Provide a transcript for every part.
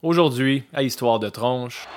Aujourd'hui, à Histoire de tronche.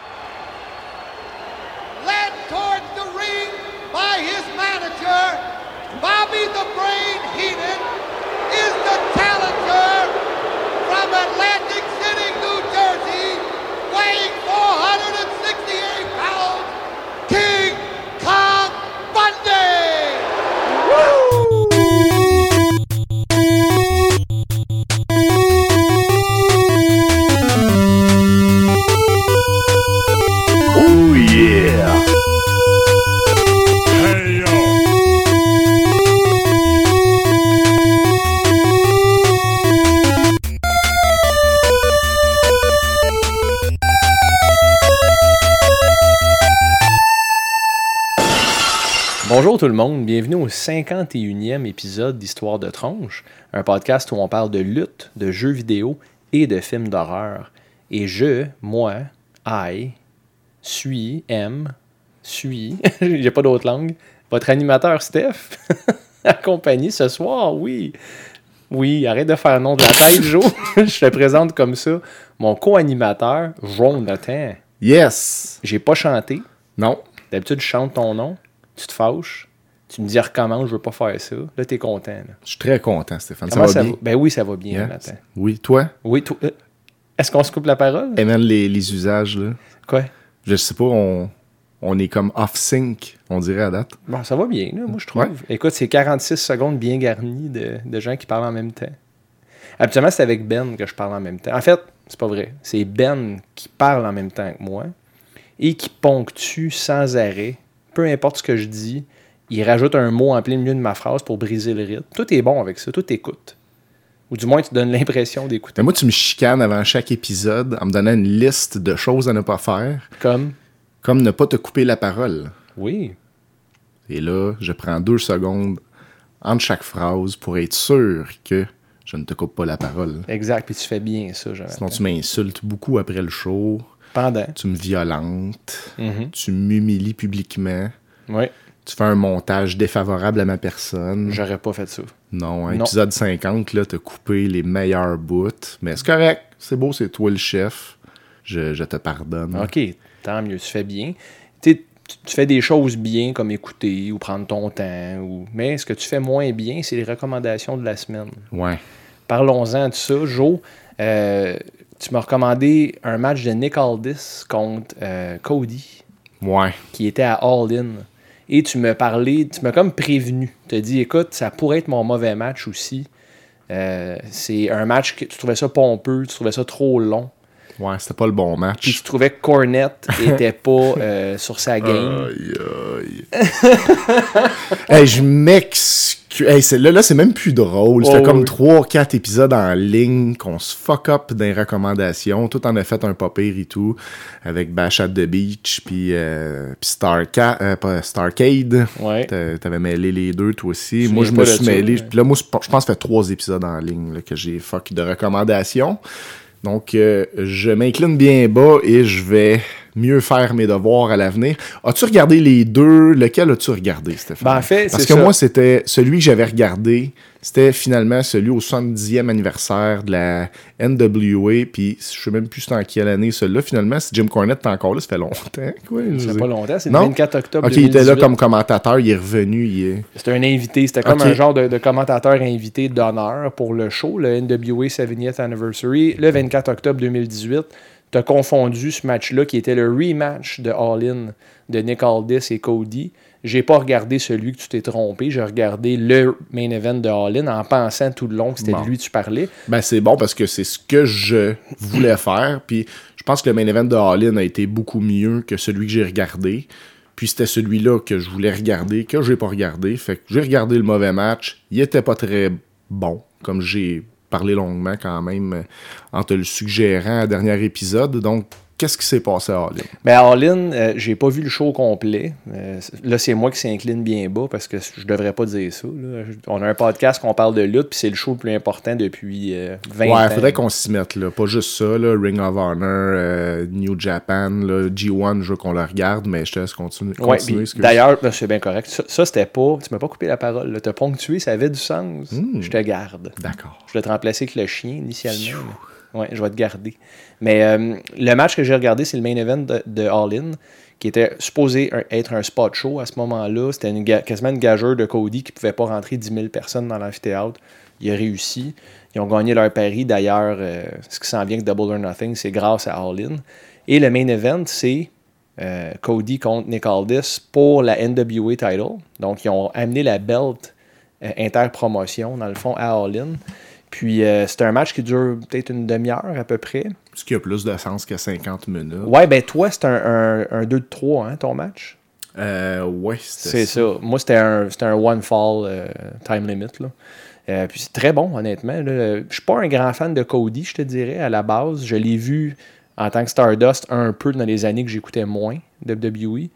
Bonjour tout le monde, bienvenue au 51e épisode d'Histoire de tronche, un podcast où on parle de lutte, de jeux vidéo et de films d'horreur. Et je, moi, I, suis, aime, suis, j'ai pas d'autre langue, votre animateur Steph, accompagné ce soir, oui. Oui, arrête de faire nom de la tête, Joe. je te présente comme ça mon co-animateur, Jonathan. Yes! J'ai pas chanté. Non. D'habitude, je chante ton nom, tu te fâches, tu me dis recommence, je veux pas faire ça. Là, t'es content. là. Je suis très content, Stéphane. Comment ça va? Bien? Ben oui, ça va bien. Jonathan. Oui, toi? Oui, toi. euh, Est-ce qu'on se coupe la parole? Et même les, les usages, là. Quoi? Je sais pas, on, on est comme off-sync, on dirait à date. Bon, ça va bien, là, moi, je trouve. Ouais. Écoute, c'est 46 secondes bien garnies de, de gens qui parlent en même temps. Habituellement, c'est avec Ben que je parle en même temps. En fait, c'est pas vrai. C'est Ben qui parle en même temps que moi et qui ponctue sans arrêt, peu importe ce que je dis, il rajoute un mot en plein milieu de ma phrase pour briser le rythme. Tout est bon avec ça, tout écoute. Ou du moins, tu donnes l'impression d'écouter. Mais moi, tu me chicanes avant chaque épisode en me donnant une liste de choses à ne pas faire, Comme, comme ne pas te couper la parole. oui, Et là, je prends deux secondes entre chaque phrase pour être sûr que je ne te coupe pas la parole. exact, puis tu fais bien ça, Jonathan. Sinon, tu m'insultes beaucoup après le show, Pendant. tu me violentes, Mhm. tu m'humilies publiquement, Oui, tu fais un montage défavorable à ma personne. j'aurais pas fait ça. Non, hein, Non. épisode 50, là, t'as coupé les meilleurs bouts. Mais c'est correct, c'est beau, c'est toi le chef. Je, je te pardonne. OK, tant mieux, tu fais bien. Tu fais des choses bien comme écouter ou prendre ton temps. Ou... Mais ce que tu fais moins bien, c'est les recommandations de la semaine. Ouais. Parlons-en de ça. Joe, euh, tu m'as recommandé un match de Nick Aldis contre euh, Cody Ouais. qui était à All In. Et tu m'as parlé, tu m'as comme prévenu. Tu as dit, écoute, ça pourrait être mon mauvais match aussi. Euh, c'est un match que tu trouvais ça pompeux, tu trouvais ça trop long. Ouais, c'était pas le bon Puis match. tu trouvais que Cornette était pas euh, sur sa game. Aïe, aïe. hey, je m'excuse. Hey, là, là c'est même plus drôle. C'était Oh, comme oui. 3-4 épisodes en ligne qu'on se fuck up les recommandations. Tout en a fait un pas pire et tout. Avec Bash at the Beach, puis euh, Starca- euh, Starcade. Ouais. T'a- T'avais mêlé les deux, toi aussi. Moi, je me suis mêlé. Puis là, moi, je pense que ça fait trois épisodes en ligne là, que j'ai fuck de recommandations. Donc, euh, je m'incline bien bas et je vais mieux faire mes devoirs à l'avenir. As-tu regardé les deux? Lequel as-tu regardé, Stéphane? Ben, en fait, Parce que ça. moi, c'était celui que j'avais regardé. C'était finalement celui au 70e anniversaire de la NWA. Puis, je sais même plus en quelle année celui-là. Finalement, si Jim Cornette est encore là, ça fait longtemps. Quoi, Ça fait pas longtemps, c'est le Non? 24 octobre Ok, il était là 2018. comme commentateur. Il est revenu. Il est... C'était un invité, c'était comme un genre de, de commentateur invité d'honneur pour le show, le NWA 70th Anniversary, le 24 octobre 2018. Tu as confondu ce match-là qui était le rematch de All In de Nick Aldis et Cody. J'ai pas regardé celui que tu t'es trompé, j'ai regardé le main event de All In en pensant tout le long que c'était Bon. de lui que tu parlais. Ben, c'est bon parce que c'est ce que je voulais faire. Puis je pense que le main event de All In a été beaucoup mieux que celui que j'ai regardé. Puis c'était celui-là que je voulais regarder, que j'ai pas regardé. Fait que j'ai regardé le mauvais match. Il était pas très bon, comme j'ai parlé longuement quand même euh, en te le suggérant à dernier épisode. Donc, qu'est-ce qui s'est passé à All In? À All In, euh, j'ai pas vu le show complet. Euh, là, c'est moi qui s'incline bien bas parce que je devrais pas dire ça. là. On a un podcast qu'on parle de lutte, puis c'est le show le plus important depuis euh, 20 ans. Ouais, faudrait qu'on s'y mette, là. Pas juste ça, là. Ring of Honor, New Japan, là, G1, je veux qu'on le regarde, mais je te laisse continuer. Ouais. D'ailleurs, là, c'est bien correct. Ça, ça, c'était pas. Tu m'as pas coupé la parole. Tu as ponctué, ça avait du sens. Hmm. Je te garde. D'accord. Je voulais te remplacer avec le chien initialement. Ouais, je vais te garder. Mais euh, le match que j'ai regardé, c'est le main event de, de All In, qui était supposé être un spot show à ce moment-là. C'était une quasiment une gageure de Cody qui ne pouvait pas rentrer 10 000 personnes dans l'amphithéâtre. Il a réussi. Ils ont gagné leur pari. D'ailleurs, euh, ce qui s'en vient que Double or Nothing, c'est grâce à All In. Et le main event, c'est euh, Cody contre Nick Aldis pour la NWA title. Donc, ils ont amené la belt interpromotion, dans le fond, à All In. Puis, euh, c'est un match qui dure peut-être une demi-heure à peu près. Ce qui a plus de sens que 50 minutes? Ouais, ben toi, c'est un, un, un 2 de 3, hein, ton match? Euh, ouais, C'est c'était ça. Moi, c'était un, un one fall euh, time limit. Là. Euh, puis c'est très bon, honnêtement. Je suis pas un grand fan de Cody, je te dirais, à la base. Je l'ai vu en tant que Stardust un peu dans les années que j'écoutais moins WWE.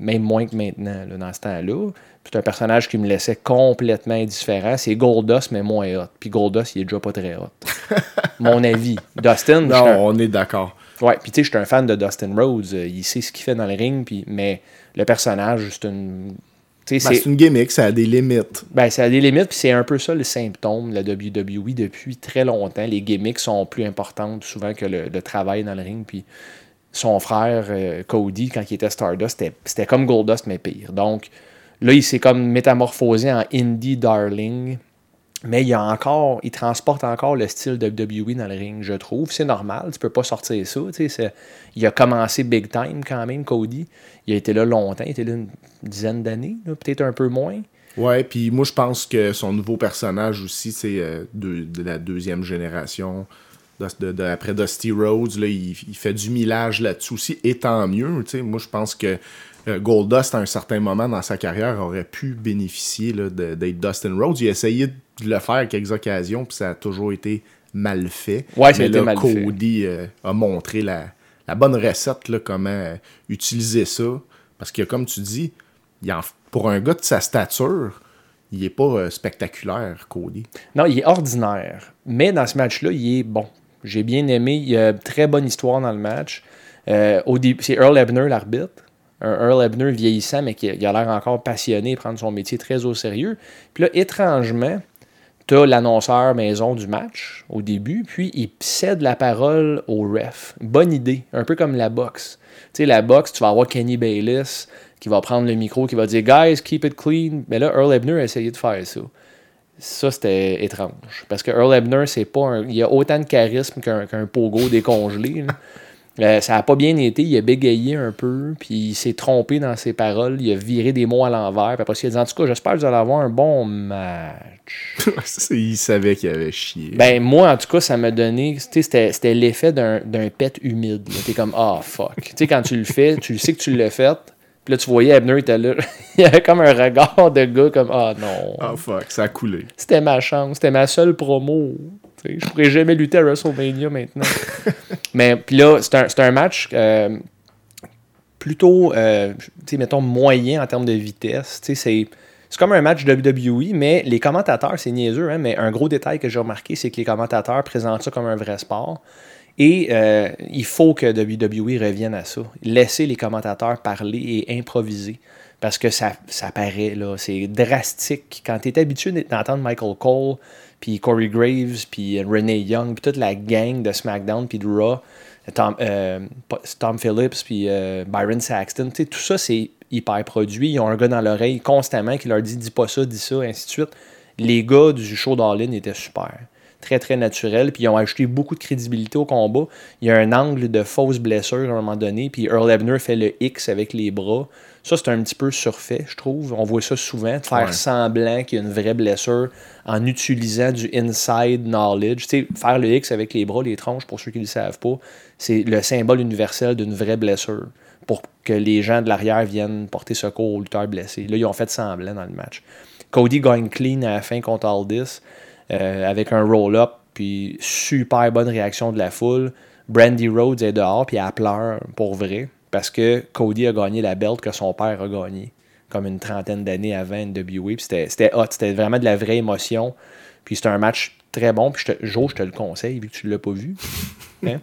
Même moins que maintenant, là, dans ce temps-là. C'est un personnage qui me laissait complètement indifférent. C'est Goldust, mais moins hot. Puis Goldust, il est déjà pas très hot. Mon avis. Dustin, un- Non, on est d'accord. Ouais, puis tu sais, je suis un fan de Dustin Rhodes. euh, il sait ce qu'il fait dans le ring, puis, mais le personnage, c'est une. Ben, c'est. c'est une gimmick, ça a des limites. Ben, ça a des limites, puis c'est un peu ça le symptôme de la WWE depuis très longtemps. Les gimmicks sont plus importantes souvent que le, le travail dans le ring. Puis son frère euh, Cody, quand il était Stardust, c'était- comme Goldust, mais pire. Donc là, il s'est comme métamorphosé en indie darling. Mais il, a encore, il transporte encore le style WWE dans le ring, je trouve. C'est normal, tu peux pas sortir ça. Il a commencé big time quand même, Cody. Il a été là longtemps, il était là une dizaine d'années, peut-être un peu moins. Ouais, puis moi je pense que son nouveau personnage aussi, c'est euh, de la deuxième génération. De, après Dusty Rhodes, là, il, il fait du millage là-dessus aussi, et tant mieux. Moi je pense que euh, Goldust, à un certain moment dans sa carrière, aurait pu bénéficier d'être Dustin Rhodes. Il a essayé de le faire à quelques occasions, puis ça a toujours été mal fait. Ouais, Mais là, mal. Cody euh, a montré la, la bonne recette, là, comment euh, utiliser ça. Parce que, comme tu dis, il en- pour un gars de sa stature, il est pas euh, spectaculaire, Cody. Non, il est ordinaire. Mais dans ce match-là, il est bon. J'ai bien aimé. Il y a une très bonne histoire dans le match. Euh, c'est Earl Ebner, l'arbitre. Un Earl Ebner vieillissant, mais qui a, l'air encore passionné, prendre son métier très au sérieux. Puis là, étrangement, tu l'annonceur maison du match au début, puis il cède la parole au ref. Bonne idée, un peu comme la boxe. Tu sais, la boxe, tu vas avoir Kenny Bayliss qui va prendre le micro, qui va dire Guys, keep it clean. Mais là, Earl Ebner a essayé de faire ça. Ça, c'était étrange. Parce que Earl Ebner, c'est pas un- il a autant de charisme qu'un pogo décongelé. Euh, ça n'a pas bien été. Il a bégayé un peu, puis il s'est trompé dans ses paroles. Il a viré des mots à l'envers. Puis après, il a dit En tout cas, j'espère que vous allez avoir un bon match. il savait qu'il avait chié. Ben, moi, en tout cas, ça m'a donné. tu sais, C'était l'effet d'un pet humide. T'es comme, ah, fuck. Tu sais, quand tu le fais, tu sais que tu l'as fait. Puis là, tu voyais Ebner était là. il avait comme un regard de gars comme, ah, non. Ah fuck, ça a coulé. C'était ma chance. C'était ma seule promo. Tu sais, Je pourrais jamais lutter à WrestleMania maintenant. Mais puis là, c'est un, match euh, plutôt, euh, tu sais, mettons, moyen en termes de vitesse. Tu sais, C'est c'est comme un match WWE, mais les commentateurs, c'est niaiseux, hein, mais un gros détail que j'ai remarqué, c'est que les commentateurs présentent ça comme un vrai sport. Et euh, il faut que WWE revienne à ça. Laisser les commentateurs parler et improviser. Parce que ça, ça paraît, là, c'est drastique. Quand tu es habitué d'entendre Michael Cole, puis Corey Graves, puis Renee Young, puis toute la gang de SmackDown, puis de Raw, Tom, euh, Phillips, puis euh, Byron Saxton, tout ça, c'est hyper produit. Ils ont un gars dans l'oreille constamment qui leur dit dis pas ça, dis ça, ainsi de suite. Les gars du show d'All-In étaient super. Très, très naturel. Puis ils ont ajouté beaucoup de crédibilité au combat. Il y a un angle de fausse blessure à un moment donné. Puis Earl Ebner fait le X avec les bras. Ça, c'est un petit peu surfait, je trouve. On voit ça souvent, de faire Ouais. semblant qu'il y a une vraie blessure en utilisant du inside knowledge. Tu sais, faire le X avec les bras, les tronches, pour ceux qui ne le savent pas, c'est le symbole universel d'une vraie blessure pour que les gens de l'arrière viennent porter secours aux lutteurs blessés. Là, ils ont fait semblant dans le match. Cody gagne clean à la fin contre Aldis euh, avec un roll-up, puis super bonne réaction de la foule. Brandy Rhodes est dehors, puis elle pleure pour vrai, parce que Cody a gagné la belt que son père a gagné, comme une trentaine d'années avant NWA. Puis c'était hot, c'était vraiment de la vraie émotion. Puis c'était un match très bon, puis je te, Joe, je te le conseille, vu que tu ne l'as pas vu. Hein?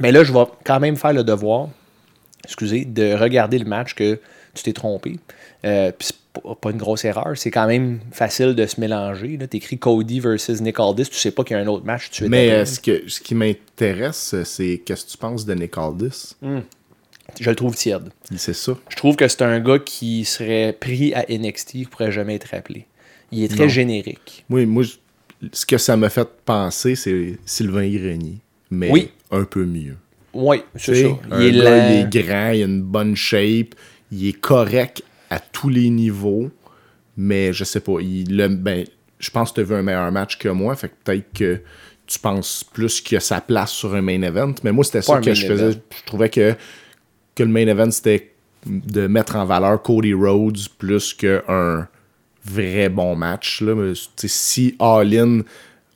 Mais là, je vais quand même faire le devoir excusez, de regarder le match que tu t'es trompé. Euh, puis pas- une grosse erreur. C'est quand même facile de se mélanger. Tu écris Cody versus Nick Aldis, tu sais pas qu'il y a un autre match suite Mais euh, ce, que, ce qui m'intéresse, c'est qu'est-ce que tu penses de Nick Aldis? Je le trouve tiède. C'est ça. Je trouve que c'est un gars qui serait pris à NXT qui pourrait jamais être appelé. Il est très Non. générique. Oui, moi, ce que ça m'a fait penser, c'est Sylvain Grenier. Mais Oui. un peu mieux. Oui, c'est Tu ça. un Il est, gars, il est grand, il a une bonne shape, il est correct à tous les niveaux, mais je sais pas, il le- ben, je pense que tu as vu un meilleur match que moi, fait que peut-être que tu penses plus qu'il a sa place sur un main event, mais moi c'était ça que je faisais, event. je trouvais que, que le main event c'était de mettre en valeur Cody Rhodes plus qu'un vrai bon match. Là. Mais, si All In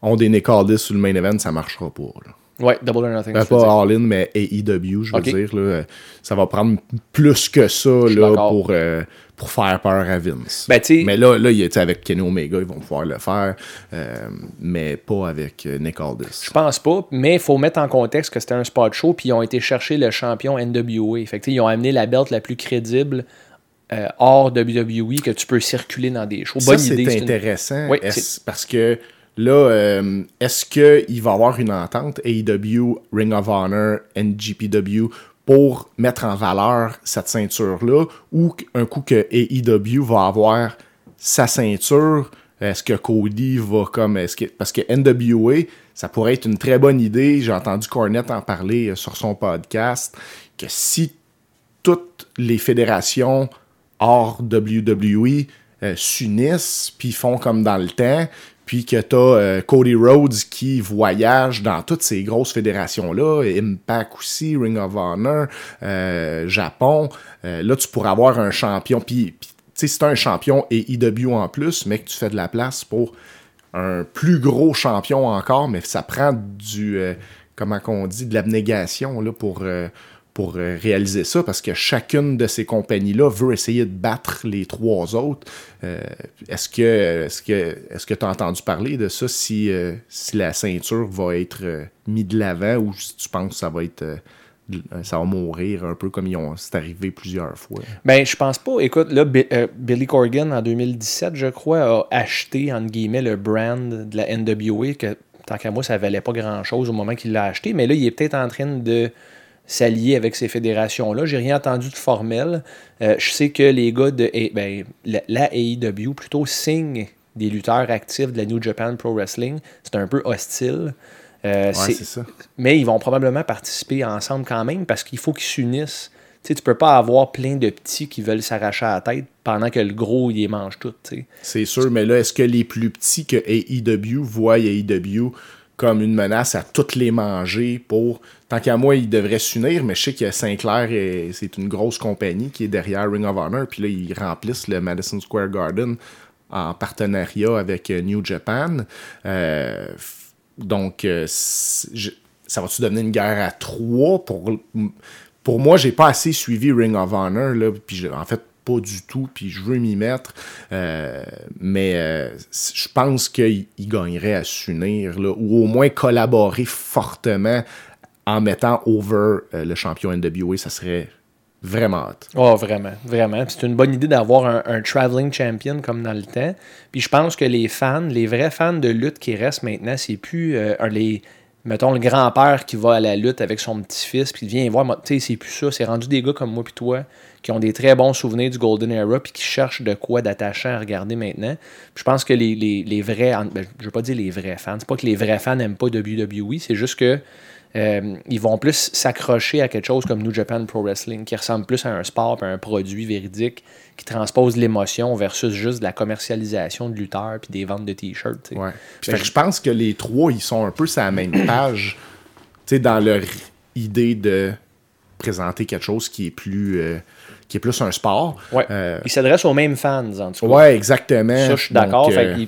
ont des Nick Aldis sur le main event, ça marchera pas. là. Ouais, Double or Nothing. Ben, pas All In, mais AEW, je veux dire. Là, ça va prendre plus que ça là, pour, euh, pour faire peur à Vince. Ben, mais là, là il est avec Kenny Omega, ils vont pouvoir le faire, euh, mais pas avec euh, Nick Aldis. Je pense pas, mais il faut mettre en contexte que c'était un spot show, puis ils ont été chercher le champion NWA. Fait que, ils ont amené la belt la plus crédible euh, hors WWE que tu peux circuler dans des shows. Ça, Bonne c'est idée. c'est une- intéressant. Oui, parce que là, euh, est-ce qu'il va y avoir une entente AEW, Ring of Honor, NGPW pour mettre en valeur cette ceinture-là ou un coup que AEW va avoir sa ceinture, est-ce que Cody va comme. Est-ce que, parce que NWA, ça pourrait être une très bonne idée. J'ai entendu Cornette en parler euh, sur son podcast. Que si toutes les fédérations hors WWE euh, s'unissent, puis font comme dans le temps, puis que tu as Cody Rhodes qui voyage dans toutes ces grosses fédérations-là, Impact aussi, Ring of Honor, euh, Japon, euh, là, tu pourrais avoir un champion, puis, si tu un champion et IW en plus, mais que tu fais de la place pour un plus gros champion encore, mais ça prend du, euh, comment qu'on dit, de l'abnégation là, pour, euh, pour euh, réaliser ça, parce que chacune de ces compagnies-là veut essayer de battre les trois autres. Euh, est-ce que est-ce que que tu as entendu parler de ça si, euh, si la ceinture va être mise de l'avant ou si tu penses que ça va être ça va mourir un peu comme ils ont c'est arrivé plusieurs fois? Ben, je pense pas. Écoute, là, Bi- Billy Corgan, en 2017, je crois, a acheté, entre guillemets, le brand de la NWA, que tant qu'à moi, ça valait pas grand-chose au moment qu'il l'a acheté. Mais là, il est peut-être en train de s'allier avec ces fédérations-là. J'ai rien entendu de formel. Euh, je sais que les gars de ben, la, AEW plutôt signent des lutteurs actifs de la New Japan Pro Wrestling. C'est un peu hostile. Euh, Ouais, c'est- ça. mais ils vont probablement participer ensemble quand même parce qu'il faut qu'ils s'unissent. Tu tu peux pas avoir plein de petits qui veulent s'arracher à la tête pendant que le gros, il les mange sais. C'est sûr, mais là, est-ce que les plus petits que AEW voient AEW comme une menace à toutes les manger pour. Tant qu'à moi, ils devraient s'unir, mais je sais que Sinclair, est- c'est une grosse compagnie qui est derrière Ring of Honor, puis là, ils remplissent le Madison Square Garden en partenariat avec euh, New Japan. Euh, donc, euh, ça va-tu devenir une guerre à trois pour. Pour moi, j'ai pas assez suivi Ring of Honor, là, puis en fait, pas du tout, puis je veux m'y mettre. Euh, mais euh, je pense qu'il il gagnerait à s'unir, ou au moins collaborer fortement en mettant over euh, le champion NWA. Ça serait vraiment hot. Oh, vraiment, vraiment. C'est une bonne idée d'avoir un, traveling champion comme dans le temps. Puis je pense que les fans, les vrais fans de lutte qui restent maintenant, c'est plus les. Mettons le grand-père qui va à la lutte avec son petit-fils, puis vient voir, tu sais, c'est plus ça. C'est rendu des gars comme moi puis toi qui ont des très bons souvenirs du Golden Era, puis qui cherchent de quoi d'attachant à regarder maintenant. Je pense que les, vrais, en- ben, je veux pas dire les vrais fans, c'est pas que les vrais fans n'aiment pas WWE, c'est juste que euh, ils vont plus s'accrocher à quelque chose comme New Japan Pro Wrestling, qui ressemble plus à un sport, à un produit véridique, qui transpose l'émotion versus juste de la commercialisation de lutteurs puis des ventes de t-shirts. Ouais. Ben, je pense que les trois, ils sont un peu sur la même page, dans leur idée de présenter quelque chose qui est plus, euh, qui est plus un sport. Ouais. Euh, Ils s'adressent aux mêmes fans, en tout cas. ouais, exactement. Ça, je suis d'accord. euh,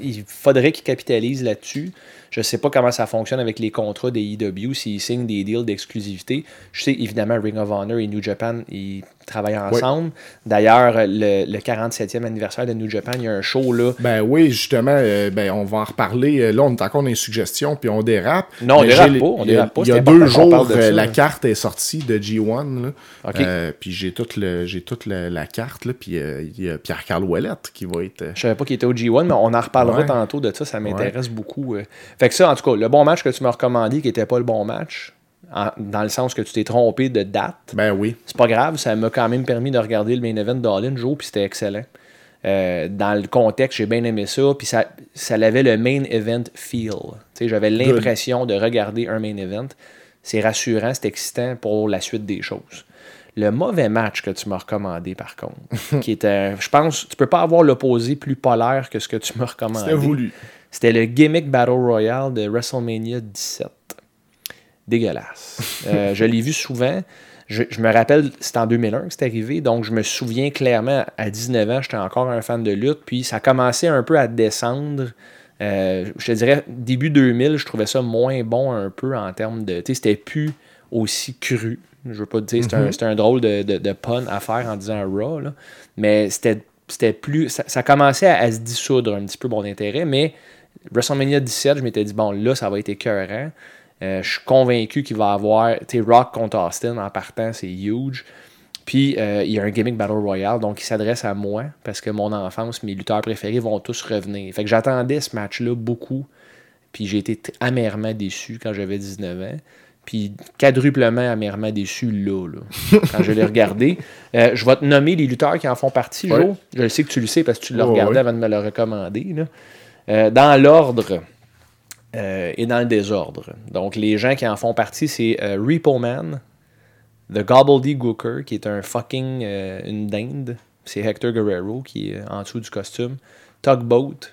il faudrait qu'ils capitalisent là-dessus. Je sais pas comment ça fonctionne avec les contrats des EW, s'ils signent des deals d'exclusivité. Je sais évidemment Ring of Honor et New Japan, ils travaillent ensemble. D'ailleurs, le, le 47e anniversaire de New Japan, il y a un show là. Ben oui, justement, euh, ben on va en reparler. Euh, Là, on est encore dans les suggestions, puis on dérape. Non, on dérape pas, on il y a- dérape pas, Il y a deux jours, de euh, la carte est sortie de G1. Là. OK. Euh, puis j'ai toute, le, j'ai toute la, la carte, là, puis euh, il y a Pierre-Carl Ouellette qui va être... Je savais pas qu'il était au G1, mais on en reparlera Ouais. tantôt de ça, ça m'intéresse beaucoup. Fait que ça, en tout cas, le bon match que tu m'as recommandé, qui était pas le bon match, en- dans le sens que tu t'es trompé de date, Ben oui. c'est pas grave, ça m'a quand même permis de regarder le main event d'All-In Joe, puis c'était excellent. Euh, dans le contexte, j'ai bien aimé ça, puis ça, ça avait le main event feel. J'avais l'impression de regarder un main event. C'est rassurant, c'est excitant pour la suite des choses. Le mauvais match que tu m'as recommandé, par contre, qui était, je pense, tu peux pas avoir l'opposé plus polaire que ce que tu m'as recommandé. C'était voulu. C'était le gimmick Battle Royale de WrestleMania 17. Dégueulasse. Euh, je l'ai vu souvent. Je, je me rappelle, c'était en 2001 que c'est arrivé, donc je me souviens clairement, à 19 ans, j'étais encore un fan de lutte, puis ça commençait un peu à descendre. Euh, je te dirais, début 2000, je trouvais ça moins bon un peu en termes de... Tu sais, c'était plus aussi cru. Je veux pas te dire, c'était un, c'était un drôle de, de, de pun à faire en disant Raw, là. mais c'était c'était plus... Ça, ça commençait à, à se dissoudre un petit peu mon intérêt, mais WrestleMania 17, je m'étais dit, bon, là, ça va être écœurant. Euh, je suis convaincu qu'il va avoir. Tu Rock contre Austin en partant, c'est huge. Puis, euh, il y a un gimmick Battle Royale, donc il s'adresse à moi, parce que mon enfance, mes lutteurs préférés vont tous revenir. Fait que j'attendais ce match-là beaucoup. Puis, j'ai été amèrement déçu quand j'avais 19 ans. Puis, quadruplement amèrement déçu là, là quand je l'ai regardé. Euh, je vais te nommer les lutteurs qui en font partie, Joe. Ouais. Je sais que tu le sais parce que tu l'as regardé ouais. avant de me le recommander. là. Euh, dans l'ordre euh, et dans le désordre. Donc, les gens qui en font partie, c'est euh, Repo Man, The Gobbledygooker, qui est un fucking une dinde. C'est Hector Guerrero qui est en dessous du costume. Tugboat,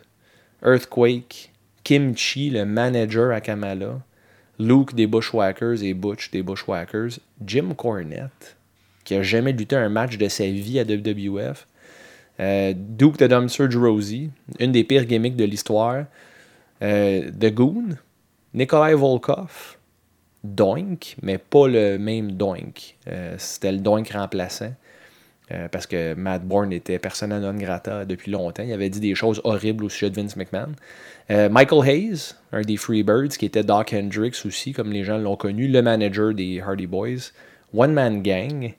Earthquake, Kimchi, le manager à Kamala, Luke des Bushwhackers et Butch des Bushwhackers, Jim Cornette, qui a jamais lutté un match de sa vie à WWF, euh, Duke the Dumpster Rosie, une des pires gimmicks de l'histoire, euh, The Goon, Nikolai Volkov, Doink, mais pas le même Doink. Euh, C'était le Doink remplaçant. parce que Matt Bourne était persona non grata depuis longtemps. Il avait dit des choses horribles au sujet de Vince McMahon. Michael Hayes, un des Freebirds, qui était Doc Hendricks aussi, comme les gens l'ont connu, le manager des Hardy Boys. One Man Gang,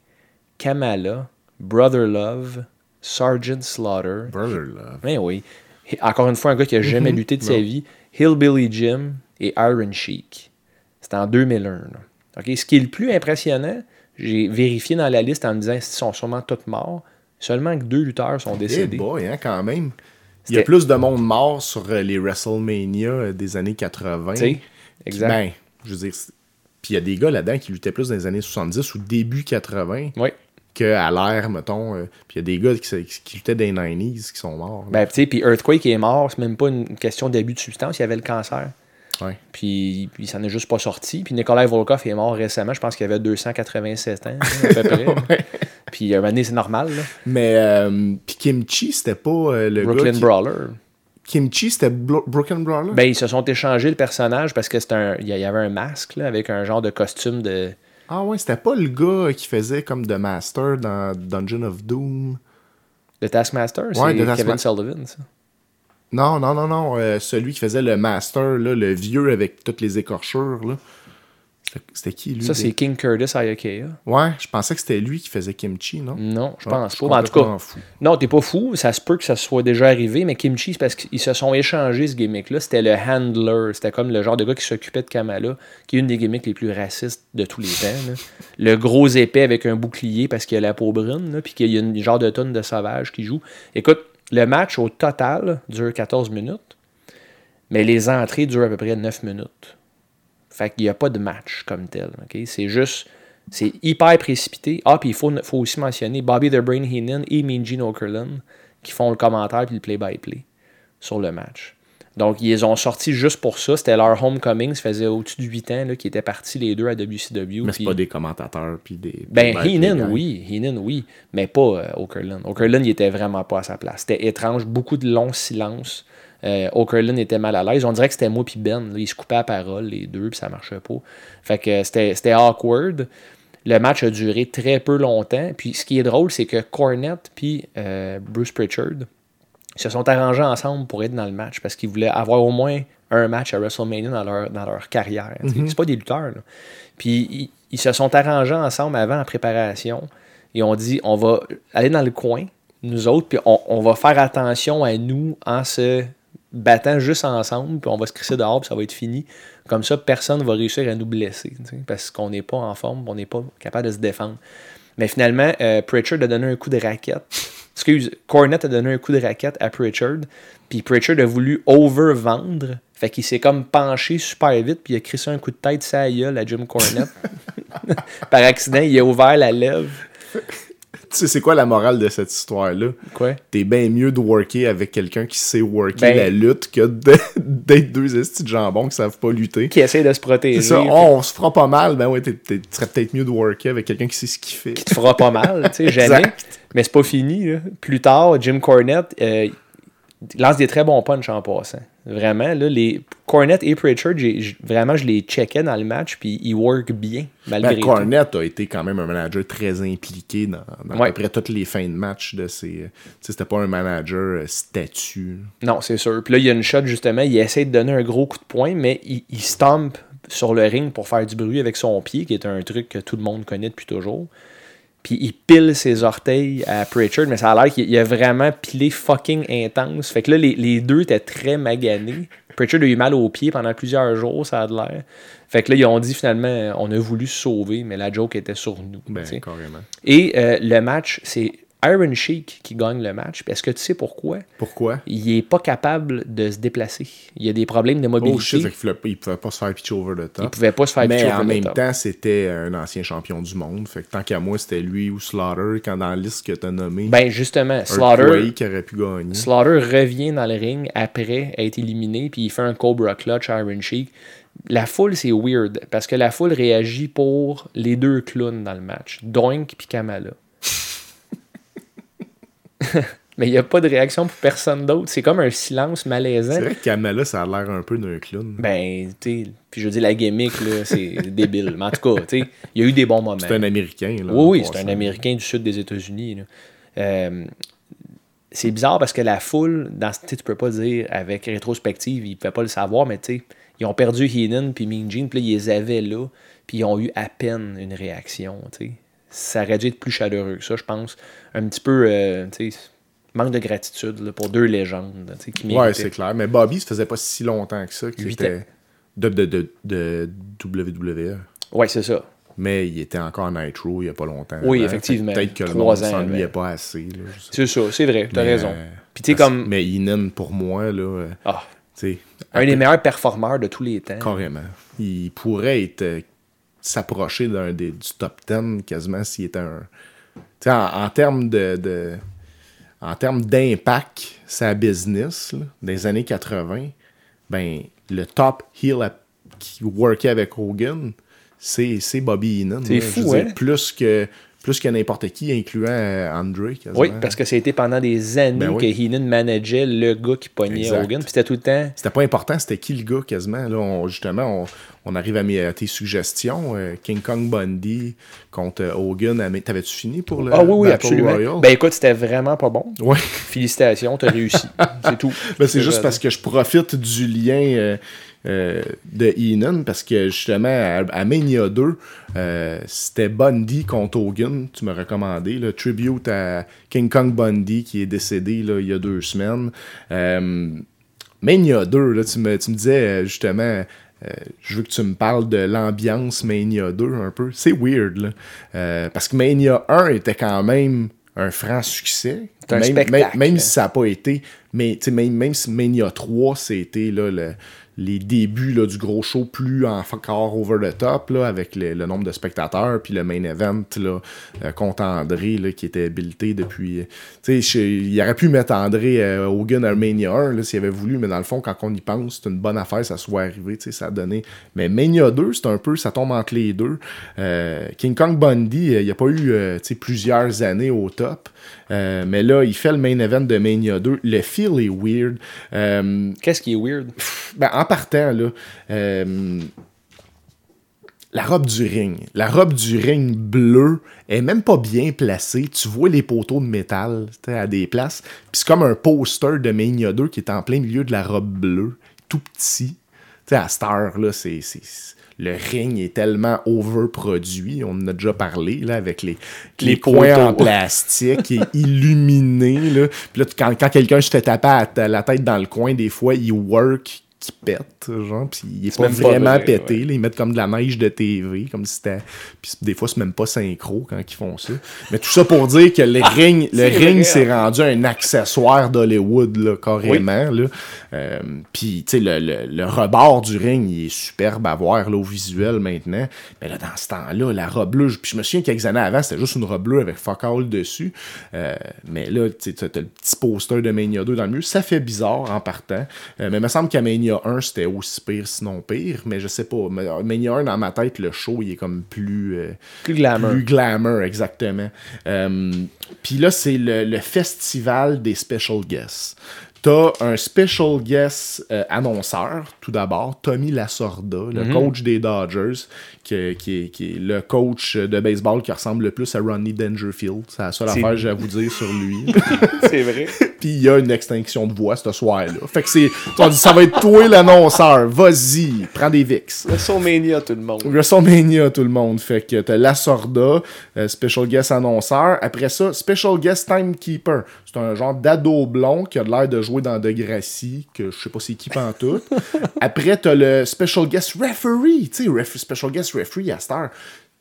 Kamala, Brother Love, Sergeant Slaughter, Brother Love. ben oui. Encore une fois, un gars qui a jamais lutté de sa vie. Hillbilly Jim et Iron Sheik. C'était en 2001. là. OK? Ce qui est le plus impressionnant, j'ai vérifié dans la liste en me disant qu'ils sont sûrement tous morts? Seulement que deux lutteurs sont décédés. boy, hein, quand même. Il y a plus de monde mort sur euh, les WrestleMania euh, des années 80. Tu sais, exact. Ben, je veux dire, puis il y a des gars là-dedans qui luttaient plus dans les années 70 ou début 80 oui. Qu'à l'ère, mettons. euh, puis il y a des gars qui, qui- luttaient les 90s qui sont morts. Ben, tu sais, puis Earthquake est mort, c'est même pas une question d'abus de substance, il y avait le cancer. Ouais. Puis, puis ça n'est juste pas sorti. Puis Nikolai Volkov est mort récemment, je pense qu'il avait 287 ans, à peu près. Puis un moment c'est normal. là. Mais euh, puis Kimchi, c'était pas euh, le Brooklyn gars. qui- Brawler. Kimchi, c'était Broken Brawler? Ben, ils se sont échangés le personnage parce que c'était un. Il y avait un masque là, avec un genre de costume de. Ah ouais, c'était pas le gars qui faisait comme The Master dans Dungeon of Doom. de Taskmaster. C'est Kevin. Sullivan, ça. Non, non, non, non. euh, celui qui faisait le Master, là, le vieux avec toutes les écorchures. là. C'était- qui, lui? Ça, c'est King Curtis Ayakea. Ouais, je pensais que c'était lui qui faisait Kimchi, non? Non, je pense pas. En tout cas, fou. non, t'es pas fou. Ça se peut que ça soit déjà arrivé, mais Kimchi, c'est parce qu'ils se sont échangés ce gimmick-là. C'était le handler. C'était comme le genre de gars qui s'occupait de Kamala, qui est une des gimmicks les plus racistes de tous les temps. là. Le gros épais avec un bouclier parce qu'il a la peau brune, là, puis qu'il y a une genre de tonne de sauvage qui joue. Écoute, le match au total dure 14 minutes, mais les entrées durent à peu près 9 minutes. Fait qu'il n'y a pas de match comme tel. C'est juste. C'est hyper précipité. Ah, puis il faut, faut aussi mentionner Bobby the Brain Heenan et Mean Gene Okerlund qui font le commentaire puis le play-by-play sur le match. Donc, ils les ont sortis juste pour ça. C'était leur homecoming. Ça faisait au-dessus de 8 ans qu'ils étaient partis les deux à WCW. Mais c'est pas des commentateurs, puis des... ben, Heenan, oui. Heenan, oui. Mais pas euh, Okerlund. Okerlund, il était vraiment pas à sa place. C'était étrange. Beaucoup de longs silences. Euh, Okerlund était mal à l'aise. On dirait que c'était moi puis Ben. là. Ils se coupaient la parole, les deux, puis ça marchait pas. Fait que c'était awkward. Le match a duré très peu longtemps. Puis ce qui est drôle, c'est que Cornette puis euh, Bruce Pritchard se sont arrangés ensemble pour être dans le match parce qu'ils voulaient avoir au moins un match à WrestleMania dans leur, dans leur carrière. tu sais. C'est pas des lutteurs. là. Puis ils, ils se sont arrangés ensemble avant en préparation. Et on dit on va aller dans le coin, nous autres, puis on, on va faire attention à nous en se battant juste ensemble, puis on va se crisser dehors, puis ça va être fini. Comme ça, personne ne va réussir à nous blesser, parce qu'on n'est pas en forme, on n'est pas capable de se défendre. Mais finalement, euh, Pritchard a donné un coup de raquette. Excuse, Cornette a donné un coup de raquette à Pritchard, puis Pritchard a voulu over-vendre. Fait qu'il s'est comme penché super vite, puis il a crissé un coup de tête sur la gueule à Jim Cornette. Par accident, il a ouvert la lèvre. Tu sais, c'est quoi la morale de cette histoire-là? Quoi? T'es bien mieux de worker avec quelqu'un qui sait worker Ben- la lutte que d'être deux estis de jambon qui savent pas lutter. Qui essaie de se protéger. C'est ça, oh, on se fera pas mal, ben ouais, tu serais peut-être mieux de worker avec quelqu'un qui sait ce qu'il fait. te fera pas mal, tu sais, jamais. Exact. Mais c'est pas fini. là. Plus tard, Jim Cornette euh, lance des très bons punchs en passant. Vraiment, là, les Cornette et Pritchard, vraiment, je les checkais dans le match, puis ils work bien, malgré Ben, tout. Cornette a été quand même un manager très impliqué dans, dans Ouais. à peu près toutes les fins de match de ses. C'était pas un manager euh, statut. Non, c'est sûr. Puis là, il y a une shot, justement, il essaie de donner un gros coup de poing, mais il, il stomp sur le ring pour faire du bruit avec son pied, qui est un truc que tout le monde connaît depuis toujours. Puis il pile ses orteils à Pritchard, mais ça a l'air qu'il il a vraiment pilé fucking intense. Fait que là, les, les deux étaient très maganés. Pritchard a eu mal aux pieds pendant plusieurs jours, ça a l'air. Fait que là, ils ont dit finalement, on a voulu se sauver, mais la joke était sur nous. Ben, carrément. Et euh, le match, c'est Iron Sheik qui gagne le match. Est-ce que tu sais pourquoi? Pourquoi? il est pas capable de se déplacer. Il y a des problèmes de mobilité. Oh shit, fait qu'il pouvait pas- il pouvait pas se faire pitch over the il top. pouvait pas se faire Mais over en the même top. temps, c'était un ancien champion du monde. Fait que tant qu'à moi, c'était lui ou Slaughter, quand dans la liste que t'as nommé, Ben justement, Slaughter, qui aurait pu gagner. Slaughter revient dans le ring après être éliminé, puis il fait un Cobra Clutch à Iron Sheik. La foule, c'est weird, parce que la foule réagit pour les deux clowns dans le match, Doink puis Kamala. Mais il n'y a pas de réaction pour personne d'autre. C'est comme un silence malaisant. C'est vrai que Kamala, ça a l'air un peu d'un clown. Ben, tu sais, puis je dis la gimmick, là, c'est débile. Mais en tout cas, tu sais, il y a eu des bons moments. c'est un Américain. Là, Oui, oui, c'est un Américain du sud des États-Unis. Euh, c'est bizarre parce que la foule, dans, tu peux pas dire avec rétrospective, ils ne pouvaient pas le savoir, mais tu sais, ils ont perdu Heenan puis Mean Gene, puis là, ils les avaient là, puis ils ont eu à peine une réaction. tu sais. Ça aurait dû être plus chaleureux que ça, je pense. Un petit peu, euh, tu sais, manque de gratitude là, pour deux légendes tu qui Ouais, c'est clair. Mais Bobby, ça faisait pas si longtemps que ça qu'il était de, de, de, de WWE. Ouais, c'est ça. Mais il était encore Nitro il y a pas longtemps. Oui, effectivement. Que Peut-être que le Trois monde ans s'ennuyait pas assez. C'est ça, c'est vrai, t'as Mais, raison. euh, Puis tu sais, parce- comme Mais Inan, pour moi, là, euh, ah, tu un des meilleurs performeurs de tous les temps. carrément. Il pourrait être s'approcher d'un des du top 10 quasiment s'il était un. Tu sais, en, en termes de, de- en termes d'impact sa business là, des années 80, ben le top heel à- qui workait avec Hogan, c'est Bobby Heenan. C'est fou, dire, hein? Plus que plus que n'importe qui, incluant euh, Andre. quasiment. Oui, parce que ça a été pendant des années Ben oui. que Heenan manageait le gars qui pognait Exact. Hogan. Puis c'était tout le temps. C'était pas important, c'était qui le gars quasiment. Là, on- justement, on, on arrive à, tes suggestions. euh, King Kong Bundy contre euh, Hogan. T'avais-tu fini pour le Ah oui, oui, Battle absolument. Royale? Ben écoute, c'était vraiment pas bon. ouais. Félicitations, t'as réussi. c'est tout. Ben, c'est juste parce que je profite du lien euh, euh, de Heenan parce que justement à, à Mania 2, euh, c'était Bundy contre Hogan, tu m'as recommandé, le tribute à King Kong Bundy qui est décédé là, il y a deux semaines. Euh, Mania 2, là, tu, me, tu me disais euh, justement. euh, je veux que tu me parles de l'ambiance Mania 2 un peu. C'est weird, là. Euh, parce que Mania 1 était quand même un franc succès. Un même, spectacle. même- même si ça n'a pas été, mais même, même si Mania 3, c'était là, le, les débuts du gros show plus encore over the top, avec le, nombre de spectateurs, puis le main event, là, euh, contre André, qui était habilité depuis. Sais, il aurait pu mettre André euh, Hogan à Mania 1, là, s'il avait voulu, mais dans le fond, quand on y pense, c'est une bonne affaire, ça soit arrivé, ça a donné. Mais Mania 2, c'est un peu, ça tombe entre les deux. Euh, King Kong Bundy, euh, il n'y a pas eu, euh, plusieurs années au top. Euh, mais là, il fait le main event de Mania 2. Le feel est weird. Euh, Qu'est-ce qui est weird? ben, en partant, là, euh, la robe du ring. La robe du ring bleue est même pas bien placée. Tu vois les poteaux de métal à des places. Puis c'est comme un poster de Mania 2 qui est en plein milieu de la robe bleue, tout petit. À cette heure-là, c'est, c'est- le ring est tellement overproduit. On en a déjà parlé, là, avec les, les, Les coins en plastique et illuminés, là. Puis là, quand, quand quelqu'un se fait taper à la tête dans le coin, des fois, il work qui pète, genre, puis il est pas pas vraiment vrai, pété, ouais. là. ils mettent comme de la neige de TV, comme si c'était... Puis des fois, c'est même pas synchro quand ils font ça. Mais tout ça pour dire que le ring, le ring s'est rendu un accessoire d'Hollywood, là, carrément, là. Euh, puis, tu sais, le, le, le rebord du ring, il est superbe à voir, là, au visuel, maintenant. Mais là, dans ce temps-là, la robe bleue, puis je me souviens quelques années avant, c'était juste une robe bleue avec fuck all dessus. Euh, mais là, tu sais, t'as le petit poster de Mania 2 dans le mur. Ça fait bizarre en partant. Euh, mais il me semble qu'à Mania 1, c'était aussi pire, sinon pire. Mais je sais pas. Mais, Mania 1, dans ma tête, le show, il est comme plus... euh, Plus glamour. plus glamour, exactement. Euh, Puis là, c'est le, le festival des special guests. T'as un special guest euh, annonceur, tout d'abord, Tommy Lasorda, le coach des Dodgers, qui, qui est, qui est le coach de baseball qui ressemble le plus à Ronnie Dangerfield. C'est la seule affaire que j'ai à vous dire sur lui. C'est vrai. Puis il y a une extinction de voix ce soir-là. Fait que c'est. on dit, Ça va être toi l'annonceur. Vas-y, prends des VIX. WrestleMania, tout le monde. WrestleMania, tout le monde. Fait que t'as La Sorda, euh, Special Guest Annonceur. Après ça, Special Guest Timekeeper. C'est un genre d'ado blond qui a l'air de jouer dans Degrassi, que je sais pas c'est qui pantoute. Après, t'as le Special Guest Referee. Tu sais, ref- Special Guest Referee à cette heure.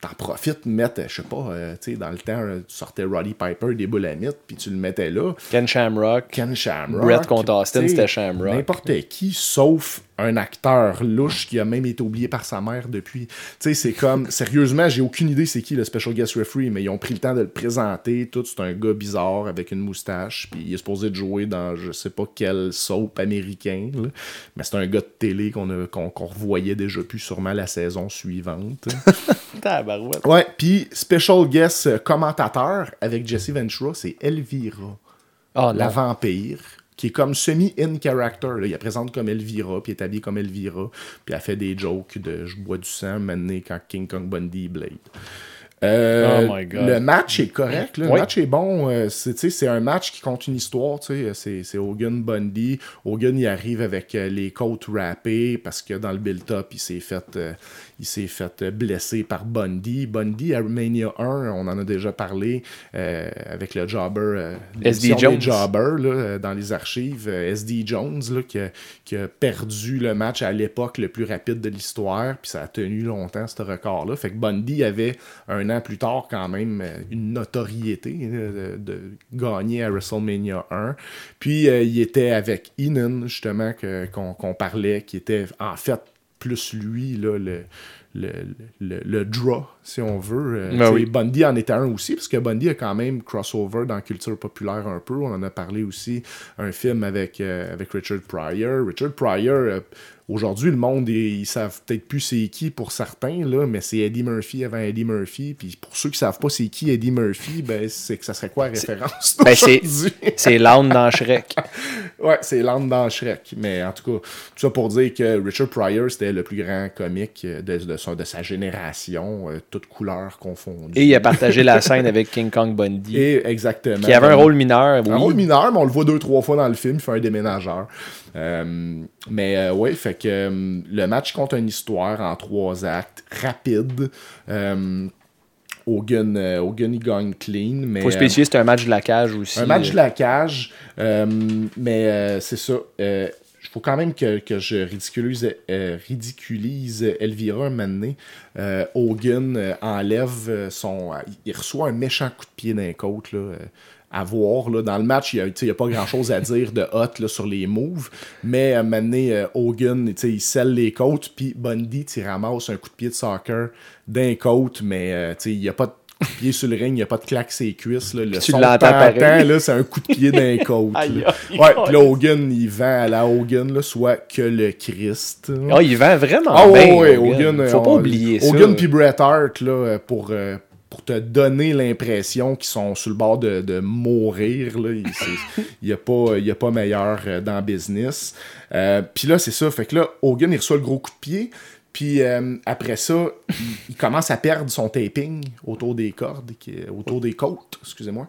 T'en profites, mettre, je sais pas, euh, tu sais, dans le temps, euh, tu sortais Roddy Piper des boulamites, puis tu le mettais là. Ken Shamrock. Ken Shamrock. Brett contre Austin, c'était Shamrock. N'importe qui, sauf un acteur louche qui a même été oublié par sa mère depuis. Tu sais, c'est comme, sérieusement, j'ai aucune idée c'est qui le special guest referee, mais ils ont pris le temps de le présenter. Tout, c'est un gars bizarre avec une moustache, puis il est supposé de jouer dans je sais pas quel soap américain, là. mais c'est un gars de télé qu'on qu'on revoyait déjà plus sûrement la saison suivante. Ouais, puis special guest commentateur avec Jesse Ventura, c'est Elvira Oh la vampire, qui est comme semi-in character. Là. Il la présente comme Elvira, puis est habillée comme Elvira, puis elle fait des jokes de je bois du sang maintenant quand King Kong Bundy blade. Euh, Oh my God. Le match est correct, là. le Oui. match est bon. euh, c'est, un match qui compte une histoire. tu sais, C'est, Hogan Bundy. Hogan il arrive avec euh, les côtes râpées parce que dans le build-up, il s'est fait, il s'est fait euh, blesser par Bundy. Bundy à Mania 1, on en a déjà parlé euh, avec le jobber. euh, des Jones. Jobbers, là, dans les archives. SD Jones là, qui, a, qui a perdu le match à l'époque le plus rapide de l'histoire. Puis ça a tenu longtemps ce record-là. Fait que Bundy avait un an plus tard quand même une notoriété de, de gagner à WrestleMania 1. Puis euh, il était avec Inan, justement, qu'on parlait, qui était en fait plus lui, là, le, le, le, le draw, si on veut. Euh, Ben oui. Bundy en était un aussi, parce que Bundy a quand même crossover dans la culture populaire un peu. On en a parlé aussi, un film avec, euh, avec Richard Pryor. Richard Pryor, euh, aujourd'hui, le monde, ils, ils savent peut-être plus c'est qui pour certains, là, mais c'est Eddie Murphy avant Eddie Murphy. Puis pour ceux qui savent pas c'est qui Eddie Murphy, ben, c'est que ça serait quoi la référence Ben, c'est- l'âne dans Shrek. Ouais, c'est l'âme dans Shrek. Mais en tout cas, tout ça pour dire que Richard Pryor, c'était le plus grand comique de, de, son- de sa génération, euh, toutes couleurs confondues. Et il a partagé la scène avec King Kong Bundy. Et exactement. qui avait un rôle mineur, oui. Un rôle mineur, mais on le voit deux, trois fois dans le film, il fait un déménageur. Euh, mais euh, ouais, fait que euh, le match compte une histoire en trois actes, rapide. Hogan, Hogan, il gagne clean, mais... Faut spécifier, c'est un match de la cage aussi. un match de la cage, mais c'est ça. Il faut quand même que, que je ridiculise, euh, ridiculise Elvira un moment donné. Euh, Hogan euh, enlève son. il reçoit un méchant coup de pied d'un côte là, à voir. Là. Dans le match, il n'y a, pas grand-chose à dire de hot là, sur les moves, mais à un moment donné, Hogan, il scelle les côtes, puis Bundy il ramasse un coup de pied de soccer d'un côte, mais il n'y a pas de pied sur le ring, il n'y a pas de claque ses cuisses. Là. Le tu l'entends pareil. c'est un coup de pied d'un côte. Aïe, Ouais, puis là, Hogan, il vend à la Hogan, là, soit que le Christ. Ah, il vend vraiment Ah bien. ouais, Hogan. Hogan. Faut pas on- oublier ça. Hogan puis Bret Hart, là, euh, pour, euh, pour te donner l'impression qu'ils sont sur le bord de, de mourir, là. Il n'y a, a pas meilleur euh, dans le business. Euh, puis là, c'est ça. Fait que là, Hogan, il reçoit le gros coup de pied. Puis euh, après ça, il, commence à perdre son taping autour des cordes, autour des côtes, excusez-moi,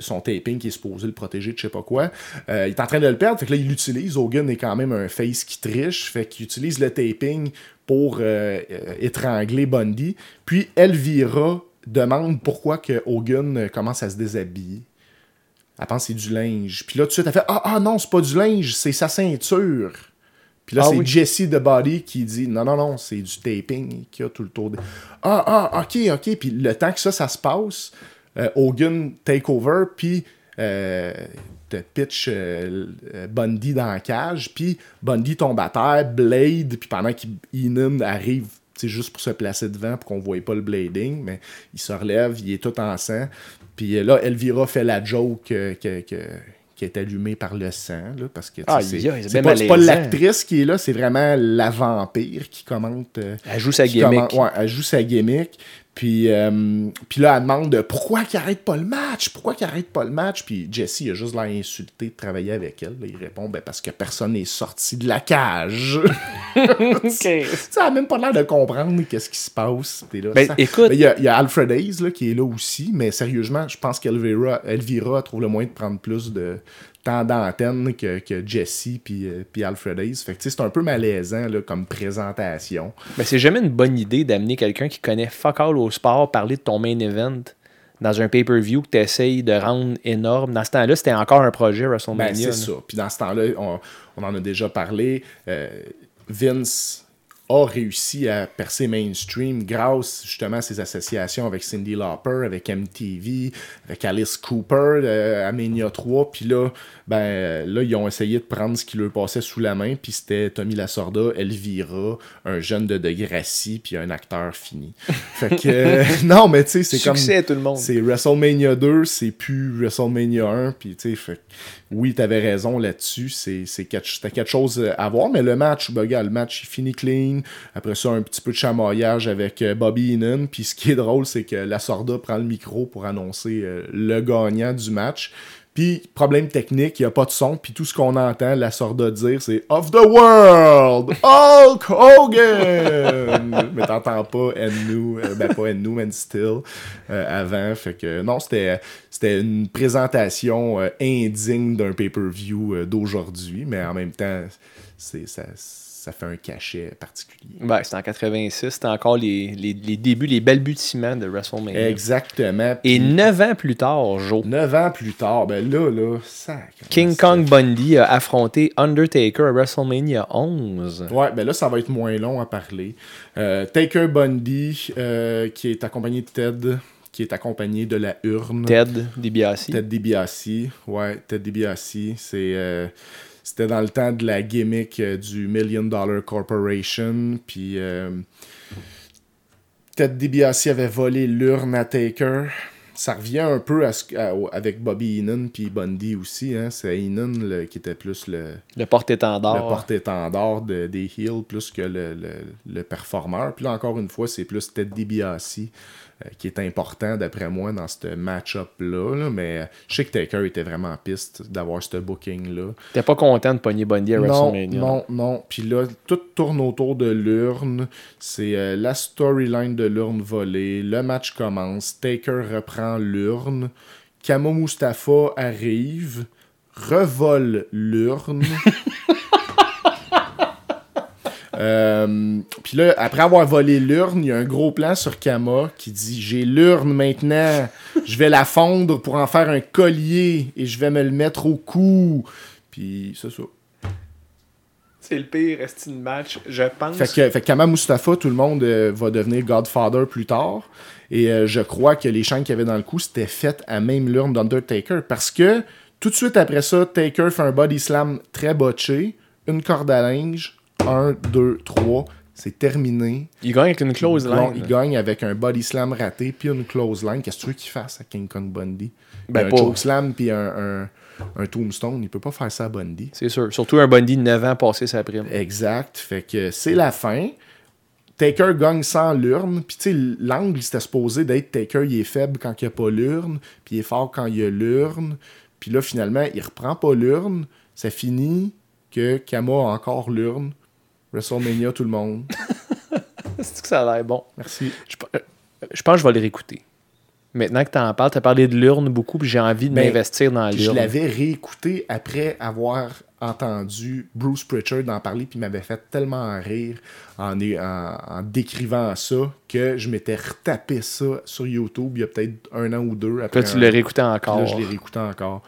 son taping qui est supposé le protéger de je sais pas quoi. Euh, il est en train de le perdre, fait que là, il l'utilise. Hogan est quand même un face qui triche, fait qu'il utilise le taping pour euh, étrangler Bundy. Puis Elvira demande pourquoi que Hogan commence à se déshabiller. Elle pense que c'est du linge. Puis là, tout de suite, elle fait Ah, ah non, c'est pas du linge, c'est sa ceinture. Puis là, Ah c'est oui. Jesse de Body qui dit Non, non, non, c'est du taping qu'il y a tout le tour. De... Ah, ah, ok, ok. Puis le temps que ça, ça se passe, euh, Hogan take over, puis euh, te pitch euh, Bundy dans la cage, puis Bundy tombe à terre, Blade, puis pendant qu'Inan arrive, tu sais, juste pour se placer devant, pour qu'on ne voie pas le blading, mais il se relève, il est tout en sang. Puis là, Elvira fait la joke que, que- qui est allumée par le sang, là, parce que Aïe, c'est pas, c'est pas l'actrice qui est là, c'est vraiment la vampire qui commente. euh, Elle joue sa gimmick. commente- ouais, elle joue sa gimmick. Puis, euh, puis là, elle demande de pourquoi qu'il arrête pas le match? Pourquoi qu'il arrête pas le match? Puis Jesse a juste l'air insulté de travailler avec elle. Là, il répond ben, parce que personne n'est sorti de la cage. Ça a même pas l'air de comprendre qu'est-ce qui se passe. T'es là, Ben, ça- écoute- Ben, Il y, a, il y a Alfred Hayes là, qui est là aussi, mais sérieusement, je pense qu'Elvira Elvira trouve le moyen de prendre plus de temps d'antenne que, que Jesse puis, euh, puis Alfred Hayes. Fait que c'est un peu malaisant là, comme présentation. Mais c'est jamais une bonne idée d'amener quelqu'un qui connaît fuck all au sport parler de ton main event dans un pay-per-view que tu essayes de rendre énorme. Dans ce temps-là, c'était encore un projet Ben, WrestleMania. c'est là. ça. Puis dans ce temps-là, on, on en a déjà parlé. euh, Vince a réussi à percer mainstream grâce justement à ses associations avec Cindy Lauper, avec MTV, avec Alice Cooper euh, à Mania 3. Puis là, ben, là, ils ont essayé de prendre ce qui leur passait sous la main. Puis c'était Tommy Lasorda, Elvira, un jeune de Degrassi, puis un acteur fini. Fait que, euh, non, mais tu sais, c'est comme. Succès à tout le monde. C'est WrestleMania 2, c'est plus WrestleMania 1. Puis, tu sais, oui, t'avais raison là-dessus. C'est, c'est quelque, c'était quelque chose à voir. Mais le match, ben, gars, le match, il finit clean. Après ça, un petit peu de chamoyage avec euh, Bobby Heenan. Puis, ce qui est drôle, c'est que la Sorda prend le micro pour annoncer euh, le gagnant du match. Puis, problème technique, il n'y a pas de son. Puis, tout ce qu'on entend la Sorda dire, c'est Of the World! Hulk Hogan! mais t'entends pas Ennu, euh, ben pas Ennu, Man Still euh, avant. Fait que non, c'était, une présentation indigne d'un pay-per-view d'aujourd'hui, mais en même temps, c'est, ça, ça fait un cachet particulier. Ben, c'était en 86, c'était encore les, les, les débuts, les balbutiements de WrestleMania. Exactement. Et neuf ans plus tard, Joe, neuf ans plus tard, ben là, là, ça. King Kong Bundy a affronté Undertaker à WrestleMania 11. Ouais, ben là, ça va être moins long à parler. Euh, Taker Bundy, euh, qui est accompagné de Ted, qui est accompagné de la urne. Ted DiBiase. Ted DiBiase. Ouais, Ted DiBiase. C'est, euh, c'était dans le temps de la gimmick euh, du Million Dollar Corporation. Puis euh, Ted DiBiase avait volé l'urne à Taker. Ça revient un peu à à- avec Bobby Heenan puis Bundy aussi. Hein. C'est Heenan le- qui était plus le, Le porte-étendard. le porte-étendard de- des Heels plus que le, le, le performeur. Puis là, encore une fois, c'est plus Ted DiBiase qui est important, d'après moi, dans ce match-up-là. là. Mais euh, je sais que Taker était vraiment en piste d'avoir ce booking-là. T'es pas content de pogner Bundy à Non, WrestleMania. non, non. Puis là, tout tourne autour de l'urne. C'est euh, la storyline de l'urne volée. Le match commence. Taker reprend l'urne. Kamo Mustafa arrive, revole l'urne. Euh, Puis là, après avoir volé l'urne, il y a un gros plan sur Kama qui dit J'ai l'urne maintenant, je vais la fondre pour en faire un collier et je vais me le mettre au cou. Puis c'est ça. C'est le pire estime match, je pense. Fait que, fait que Kama Mustafa, tout le monde euh, va devenir Godfather plus tard. Et euh, je crois que les chaînes qu'il y avait dans le coup, c'était fait à même l'urne d'Undertaker. Parce que tout de suite après ça, Taker fait un body slam très botché, une corde à linge, un, deux, trois, c'est terminé. Il gagne avec une close line. il gagne avec un body slam raté puis une close line. Qu'est-ce que tu veux qu'il fasse à King Kong Bundy? Ben, un pas- choke slam puis un, un, un tombstone, il peut pas faire ça à Bundy. C'est sûr. Surtout un Bundy de 9 ans passé sa prime. Exact. Fait que c'est la fin. Taker gagne sans l'urne. Puis tu sais, l'angle, c'était supposé d'être Taker, il est faible quand il n'y a pas l'urne. Puis il est fort quand il y a l'urne. Puis là, finalement, il reprend pas l'urne. Ça finit que Kama a encore l'urne. WrestleMania, tout le monde. C'est que ça a l'air bon? Merci. Je, euh, je pense que je vais le réécouter. Maintenant que tu en parles, tu as parlé de l'urne beaucoup, puis j'ai envie de Mais m'investir dans Je l'urne. l'avais réécouté après avoir entendu Bruce Pritchard en parler, puis m'avait fait tellement rire en, é- en, en décrivant ça que je m'étais retapé ça sur YouTube il y a peut-être un an ou deux. Après Là, tu l'as réécouté puis encore. Là, je l'ai réécouté encore.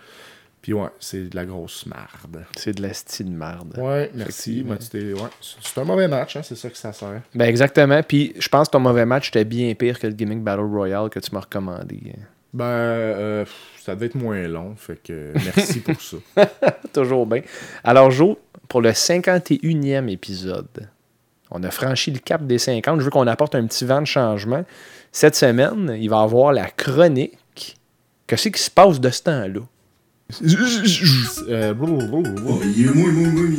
Puis ouais, c'est de la grosse marde. C'est de la style merde. Ouais, merci. Ouais, c'est c'est un mauvais match, hein, c'est ça que ça sert. Ben exactement. Puis je pense que ton mauvais match était bien pire que le Gimmick Battle Royale que tu m'as recommandé. Ben, euh, ça devait être moins long, fait que merci pour ça. Toujours bien. Alors, Jo, pour le 51e épisode, on a franchi le cap des 50. Je veux qu'on apporte un petit vent de changement. Cette semaine, il va y avoir la chronique. Qu'est-ce qui se passe de ce temps-là? Il,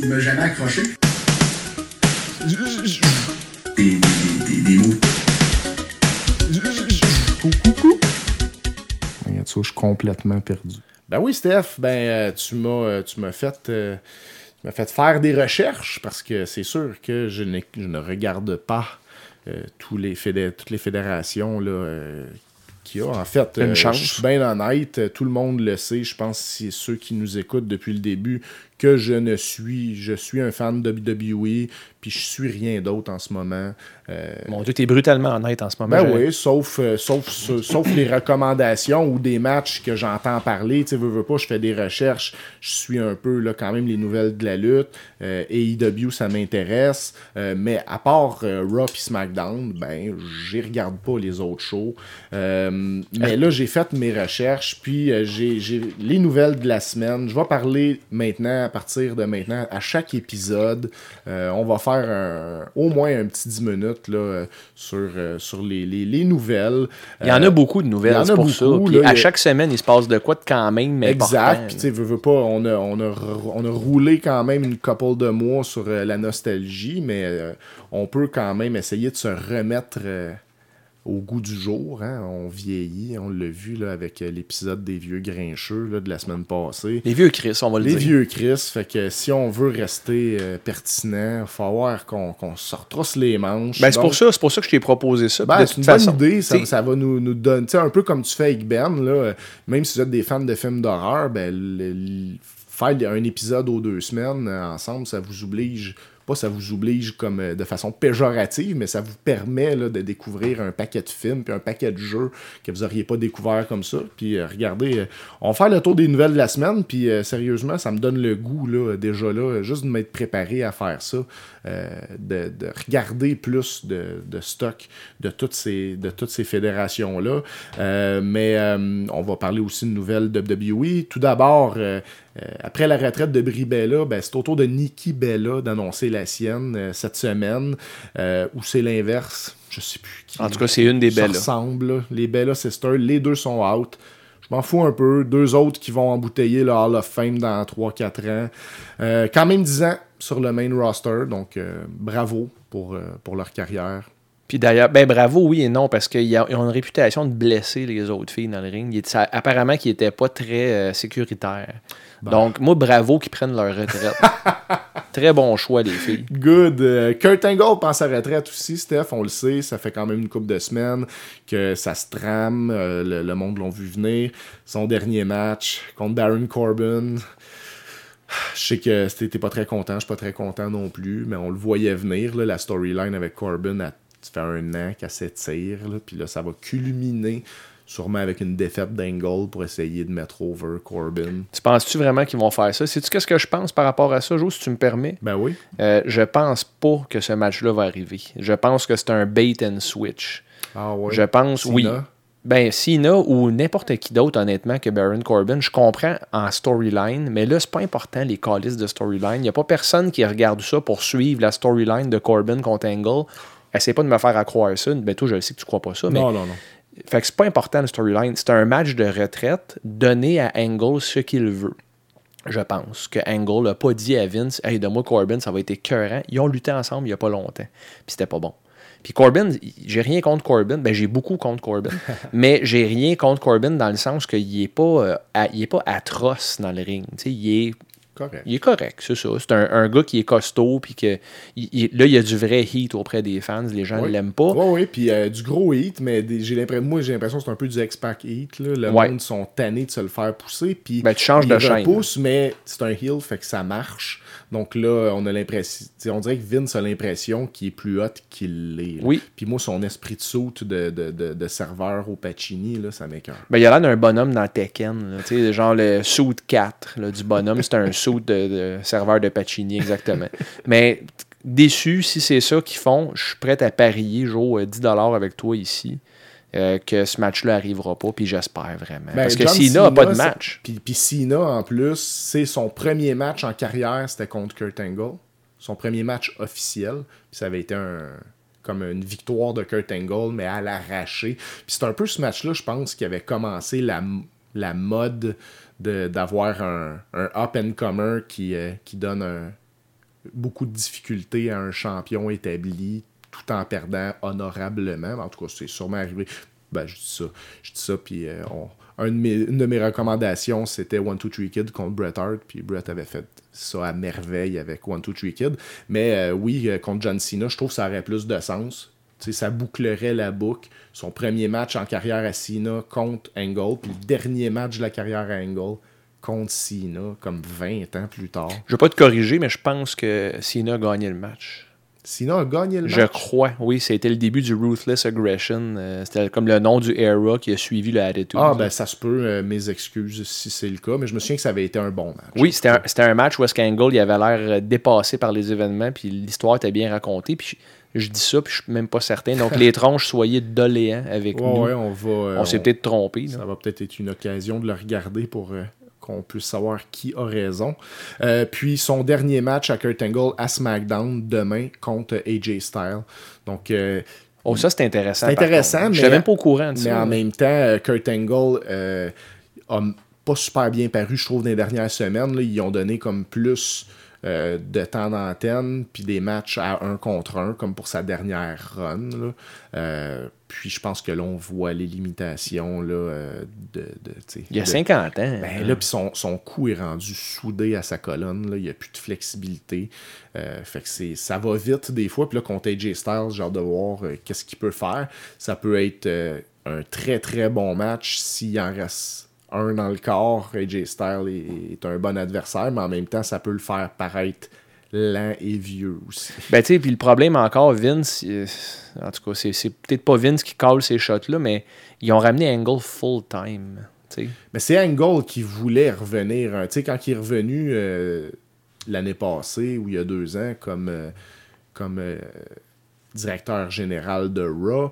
m'a jamais accroché. Je suis complètement perdu. Ben oui, Steph, ben euh, tu m'as euh, tu m'as fait euh, fait faire des recherches parce que c'est sûr que je, je ne regarde pas tous les toutes les fédérations là, qu'il y a. En fait, Une euh, chance. je suis bien honnête, euh, tout le monde le sait. Je pense que c'est ceux qui nous écoutent depuis le début que je ne suis. Je suis un fan de WWE, puis je suis rien d'autre en ce moment. Euh, Mon Dieu, t'es brutalement honnête en ce moment. ben oui, sauf, euh, sauf, sauf, les recommandations ou des matchs que j'entends parler. Tu veux, veux pas, je fais des recherches, je suis un peu là, quand même les nouvelles de la lutte. Euh, AEW, ça m'intéresse. Euh, mais à part Raw et SmackDown, ben, j'y regarde pas les autres shows. Mais là, j'ai fait mes recherches, puis j'ai les nouvelles de la semaine. Je vais parler maintenant, à partir de maintenant, à chaque épisode. Euh, on va faire un- au moins un petit 10 minutes là, euh, sur, euh, sur les, les- les nouvelles. Il y en a beaucoup de nouvelles, c'est pour ça. Puis là, à chaque semaine, il se passe de quoi de quand même Exact. Puis, tu sais, veux, pas, on a, on, a, on a roulé quand même une couple de mois sur la nostalgie, mais on peut quand même essayer de se remettre au goût du jour. hein. On vieillit, on l'a vu là, avec euh, l'épisode des vieux grincheux là, de la semaine passée. Les vieux Chris, on va le Les dire. vieux Chris, fait que si on veut rester euh, pertinent, il faut voir qu'on qu'on se retrousse les manches. Ben, c'est pour ça, c'est pour ça que je t'ai proposé ça. ben, c'est une bonne idée, ça, ça va nous, nous donner, tu sais, un peu comme tu fais avec Ben, là, même si vous êtes des fans de films d'horreur, ben, le- le- faire un épisode aux deux semaines euh, ensemble, ça vous oblige, pas ça vous oblige comme euh, de façon péjorative, mais ça vous permet là, de découvrir un paquet de films, puis un paquet de jeux que vous auriez pas découvert comme ça. Puis euh, regardez, euh, on va faire le tour des nouvelles de la semaine, puis sérieusement, ça me donne le goût, là, déjà là, juste de m'être préparé à faire ça, de, de regarder plus de, de stock de toutes ces, de toutes ces fédérations-là. Mais on va parler aussi de nouvelles WWE. Tout d'abord, après la retraite de Brie Bella, ben, c'est au tour de Nikki Bella d'annoncer la sienne euh, cette semaine, euh, ou c'est l'inverse. Je sais plus qui. En tout cas, c'est une des ressemblent, là. Les Bella Sisters, les deux sont out. Je m'en fous un peu. Deux autres qui vont embouteiller le Hall of Fame dans 3-4 ans. Euh, quand même 10 ans sur le main roster, donc euh, bravo pour, euh, pour leur carrière. Puis d'ailleurs, ben bravo, oui et non, parce qu'ils ont une réputation de blesser les autres filles dans le ring. Il est- ça- apparemment qu'ils n'étaient pas très euh, Donc, moi, bravo qu'ils prennent leur retraite. très bon choix, les filles. Good. Euh, Kurt Angle pense à retraite aussi, Steph, on le sait. Ça fait quand même une couple de semaines que ça se trame. euh, le, le monde l'ont vu venir. Son dernier match contre Baron Corbin. Je sais que t'es t'es pas très content, je suis pas très content non plus, mais on le voyait venir, là, la storyline avec Corbin. ça fait un an qu'elle s'étire, puis là, ça va culminer sûrement avec une défaite d'Angle pour essayer de mettre over Corbin. Tu penses-tu vraiment qu'ils vont faire ça? Sais-tu qu'est-ce que je pense par rapport à ça, Jo, si tu me permets? Ben oui. Euh, je pense pas que ce match-là va arriver. Je pense que c'est un bait and switch. Ah ouais. Je pense, oui. Ben, Cena ou n'importe qui d'autre, honnêtement, que Baron Corbin, je comprends en storyline, mais là, c'est pas important, les calices de storyline. Il n'y a pas personne qui regarde ça pour suivre la storyline de Corbin contre Angle. Essaye pas de me faire à croire ça. Ben, toi, je sais que tu crois pas ça, mais. Non, non, non. Fait que c'est pas important le storyline. C'est un match de retraite donné à Angle ce qu'il veut. Je pense que Angle n'a pas dit à Vince Hey, de moi Corbin, ça va être écœurant. Ils ont lutté ensemble il n'y a pas longtemps. Puis c'était pas bon. Puis Corbin, j'ai rien contre Corbin. Ben, j'ai beaucoup contre Corbin. mais j'ai rien contre Corbin dans le sens qu'il est pas, euh, à- il est pas atroce dans le ring. Tu sais, il est Correct. il est correct, c'est ça. C'est un, un gars qui est costaud, puis que il- il- là, il y a du vrai heat auprès des fans. Les gens ne l'aiment pas. Oui, oui, puis euh, du gros hit, mais j'ai l'impression, moi j'ai l'impression que c'est un peu du X-Pac hit. Là. Le Ouais. monde sont tannés de se le faire pousser. Puis Ben, tu changes de chaîne. repousse, mais c'est un heel, fait que ça marche. Donc là, on a l'impression. On dirait que Vince a l'impression qu'il est plus hot qu'il l'est. Oui. Puis moi, son esprit de saute de, de, de, de serveur au Pacini, là, ça m'écoeure. Ben, il a l'air d'un bonhomme dans Tekken. là. Tu sais, genre le suit 4 là, du bonhomme. C'est un suit de, de serveur de Pacini, exactement. Mais déçu, si c'est ça qu'ils font, je suis prêt à parier, Joe, euh, 10$ avec toi ici, euh, que ce match-là arrivera pas, puis j'espère vraiment. Ben, Parce que Cena n'a pas de match. Puis, puis Cena, en plus, c'est son premier match en carrière, c'était contre Kurt Angle. Son premier match officiel. Puis ça avait été un, comme une victoire de Kurt Angle, mais à l'arraché. Puis c'est un peu ce match-là, je pense, qui avait commencé la, la mode de- d'avoir un, un up-and-comer qui, euh, qui donne un- beaucoup de difficultés à un champion établi tout en perdant honorablement. En tout cas, c'est sûrement arrivé. Ben, je dis ça. Je dis ça, puis euh, une de mes recommandations, c'était One Two Three Kid contre Bret Hart, puis Bret avait fait ça à merveille avec One Two Three Kid. Mais euh, oui, euh, contre John Cena, je trouve que ça aurait plus de sens. Ça bouclerait la boucle. Son premier match en carrière à Cena contre Angle, puis le dernier match de la carrière à Angle contre Cena, comme 20 ans plus tard. Je ne vais pas te corriger, mais je pense que Cena a gagné le match. Cena a gagné le Je match. crois, oui, c'était le début du Ruthless Aggression. euh, c'était comme le nom du era qui a suivi le Attitude. Ah, ben ça se peut, euh, mes excuses si c'est le cas, mais je me souviens que ça avait été un bon match. Oui, c'était un, c'était un match où est-ce qu'Angle il avait l'air euh, dépassé par les événements, puis l'histoire était bien racontée. Puis je, je dis ça, puis je suis même pas certain. Donc les tronches, soyez doléants avec Ouais, nous. ouais, on va. euh, on s'est peut-être trompé. là. Ça va peut-être être une occasion de le regarder pour euh, qu'on puisse savoir qui a raison. Euh, puis son dernier match à Kurt Angle à SmackDown demain contre AJ Styles. Donc, euh, Oh, ça c'est intéressant. C'est intéressant, mais- Je n'étais même pas au courant de mais ça. en même temps, euh, Kurt Angle euh, a pas super bien paru, je trouve, dans les dernières semaines. là. Ils ont donné comme plus euh, de temps d'antenne, puis des matchs à un contre un, comme pour sa dernière run. là. Euh, puis je pense que là, on voit les limitations là, euh, de, Il y a de- 50 ans. ben là, puis son, son cou est rendu soudé à sa colonne. Là. Il n'y a plus de flexibilité. Euh, fait que c'est, ça va vite des fois. Puis là, contre AJ Styles, hâte de voir euh, qu'est-ce qu'il peut faire. Ça peut être un très très bon match s'il en reste un dans le corps. AJ Styles est, est un bon adversaire, mais en même temps, ça peut le faire paraître lent et vieux aussi. Ben, tu sais, puis le problème encore, Vince, euh, en tout cas, c'est, peut-être pas Vince qui colle ces shots-là, mais ils ont ramené Angle full-time. Mais c'est Angle qui voulait revenir. hein. Tu sais, quand il est revenu euh, l'année passée ou il y a deux ans comme, euh, comme euh, directeur général de Raw,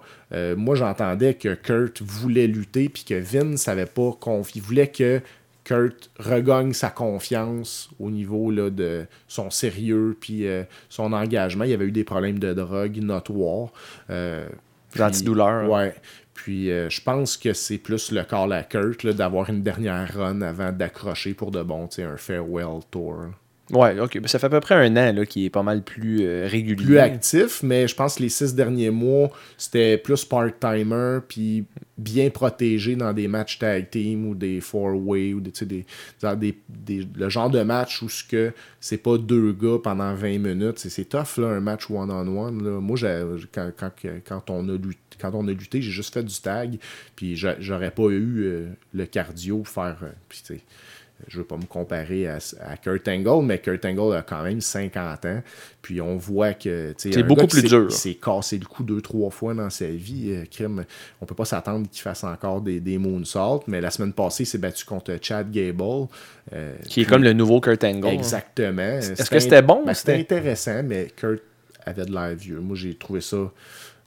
moi j'entendais que Kurt voulait lutter puis que Vince savait pas. Il voulait que Kurt regagne sa confiance au niveau là, de son sérieux puis euh, son engagement. Il y avait eu des problèmes de drogue notoires. Euh, Des antidouleurs. Ouais. Puis euh, je pense que c'est plus le call à Kurt d'avoir une dernière run avant d'accrocher pour de bon, tu sais, un farewell tour. Ouais, ok. Ça fait à peu près un an qui est pas mal plus euh, régulier. Plus actif, mais je pense que les six derniers mois, c'était plus part-timer, puis bien protégé dans des matchs tag team ou des four-way ou des, des, le genre de match où ce que c'est pas deux gars pendant 20 minutes. C'est, tough là, un match one-on-one. Moi, quand, quand, quand on a lutté, quand on a lutté, j'ai juste fait du tag, puis j'a- j'aurais pas eu euh, le cardio pour faire. euh, je veux pas me comparer à, à Kurt Angle, mais Kurt Angle a quand même 50 ans. Puis on voit que. C'est beaucoup plus dur. Il s'est cassé le cou deux, trois fois dans sa vie. euh, crime. On peut pas s'attendre qu'il fasse encore des, des moonsaults, mais la semaine passée, il s'est battu contre Chad Gable. euh, Qui est puis- comme le nouveau Kurt Angle. hein. Exactement. Est-ce que c'était bon, ben, c'était c'était- intéressant, mais Kurt avait de l'air vieux. Moi, j'ai trouvé ça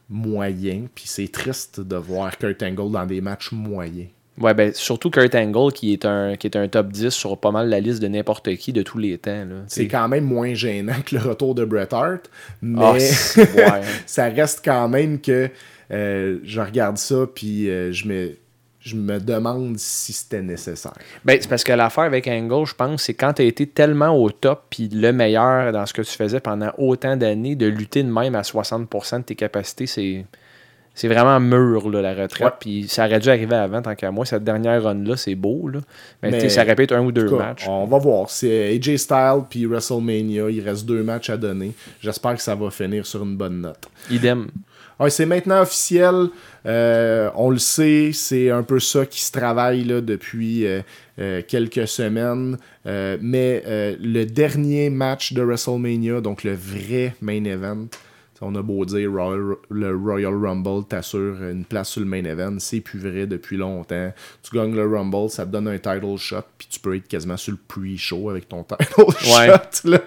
moyen. Puis c'est triste de voir Kurt Angle dans des matchs moyens. Ouais, ben, surtout Kurt Angle, qui est, un, qui est un top 10 sur pas mal la liste de n'importe qui de tous les temps. là. C'est quand même moins gênant que le retour de Bret Hart, mais Ah, ouais. ça reste quand même que euh, je regarde ça puis euh, je me je me demande si c'était nécessaire. Ben, c'est parce que l'affaire avec Angle, je pense, c'est quand tu as été tellement au top puis le meilleur dans ce que tu faisais pendant autant d'années, de lutter de même à 60% de tes capacités, c'est. C'est vraiment mûr, là, la retraite. Puis ça aurait dû arriver avant, tant qu'à moi. Cette dernière run-là, c'est beau. Là. Mais, ça répète un ou deux cas, matchs. On va voir. C'est AJ Styles puis WrestleMania. Il reste deux matchs à donner. J'espère que ça va finir sur une bonne note. Idem. Ouais, c'est maintenant officiel. Euh, on le sait, c'est un peu ça qui se travaille là, depuis euh, euh, quelques semaines. Euh, mais euh, le dernier match de WrestleMania, donc le vrai main event, on a beau dire Royal- le Royal Rumble t'assure une place sur le main event, c'est plus vrai depuis longtemps. Tu gagnes le Rumble, ça te donne un title shot, puis tu peux être quasiment sur le pre-show avec ton title Ouais. shot. Là.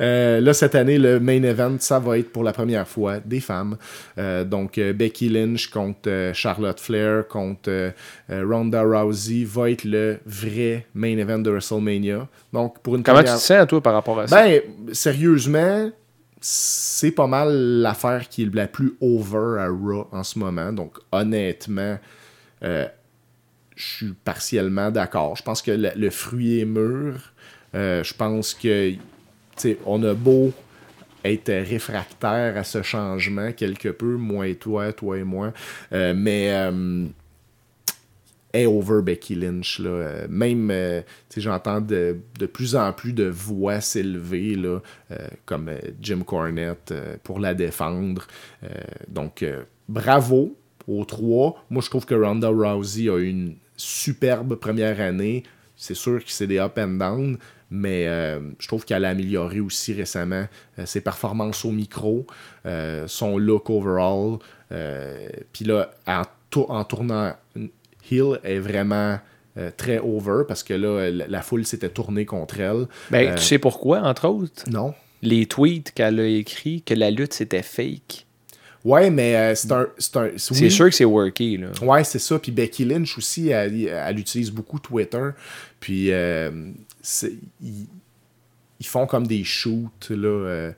Euh, là, cette année, le main event, ça va être pour la première fois des femmes. Euh, donc, euh, Becky Lynch contre Charlotte Flair, contre Ronda Rousey, va être le vrai main event de WrestleMania. Donc, pour une Comment tu première... te sens, toi, par rapport à ça? Ben, sérieusement, c'est pas mal l'affaire qui est la plus over à Raw en ce moment. Donc, honnêtement, euh, je suis partiellement d'accord. Je pense que le, fruit est mûr. Euh, je pense que, on a beau être réfractaire à ce changement quelque peu, moi et toi, toi et moi, euh, mais est over Becky Lynch. Là. Euh, Même, euh, j'entends de, plus en plus de voix s'élever, euh, comme euh, Jim Cornette, pour la défendre. Donc, bravo aux trois. Moi, je trouve que Ronda Rousey a eu une superbe première année. C'est sûr que c'est des up and down, mais je trouve qu'elle a amélioré aussi récemment ses performances au micro, son look overall. Puis là, en, en tournant Hill est vraiment euh, très over parce que là, la, la foule s'était tournée contre elle. Ben, Euh, tu sais pourquoi, entre autres? Non. Les tweets qu'elle a écrits que la lutte c'était fake. Ouais, mais euh, c'est un. C'est un- oui. sûr que c'est worké, là. Ouais, c'est ça. Puis Becky Lynch aussi, elle, elle utilise beaucoup Twitter. Puis ils, ils font comme des shoots, là.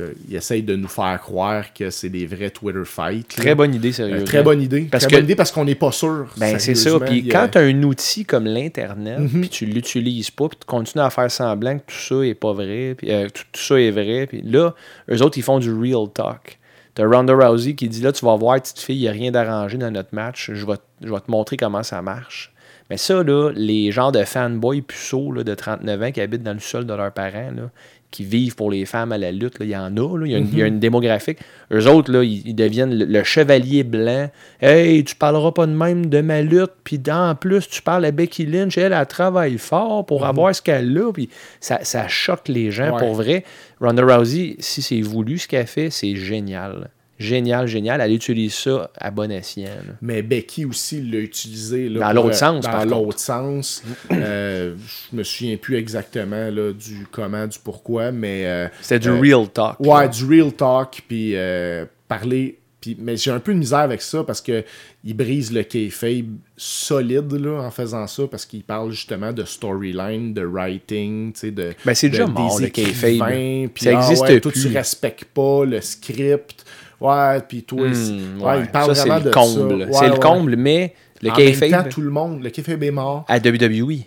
Euh, que- ils essayent de nous faire croire que c'est des vrais Twitter fights. là. Très bonne idée, Euh, sérieusement. très bonne idée. Parce très que- bonne idée parce qu'on n'est pas sûr. Ben, c'est ça. Puis a- quand tu as un outil comme l'Internet, Mhm. puis tu l'utilises pas, puis tu continues à faire semblant que tout ça est pas vrai, puis euh, tout, tout ça est vrai, puis là, eux autres, ils font du real talk. T'as Ronda Rousey qui dit là, tu vas voir, petite fille, il n'y a rien d'arrangé dans notre match, je vais, je vais te montrer comment ça marche. Mais ça, là, les genres de fanboys puceaux là, de 39 ans qui habitent dans le sol de leurs parents, là, qui vivent pour les femmes à la lutte, il y en a, il, y a y a une démographique. Eux autres, là, ils, ils deviennent le, le chevalier blanc. Hey, tu parleras pas de même de ma lutte, puis en plus, tu parles à Becky Lynch, elle, elle travaille fort pour avoir ce qu'elle a, puis ça, ça choque les gens Ouais. pour vrai. Ronda Rousey, si c'est voulu ce qu'elle fait, c'est génial. Génial, génial. Elle utilise ça à bon escient. là. Mais Becky aussi l'a utilisé. là, Dans l'autre euh, sens, Dans l'autre sens. Euh, je me souviens plus exactement là, du comment, du pourquoi, mais. euh, C'était du euh, real talk. Ouais, là. du real talk, puis euh, parler. Puis, mais j'ai un peu de misère avec ça parce que il brise le kayfabe solide là, en faisant ça parce qu'il parle justement de storyline, de writing, tu sais, de. Ben, c'est déjà mort, le kayfabe. puis, Ça ah existe ouais, Toi, plus. tu respectes pas le script. Ouais, puis toi, Hmm, ouais, il parle ça, c'est vraiment le de comble. ça. c'est le comble, mais le en même temps, kayfabe tout le monde, le kayfabe est mort. à WWE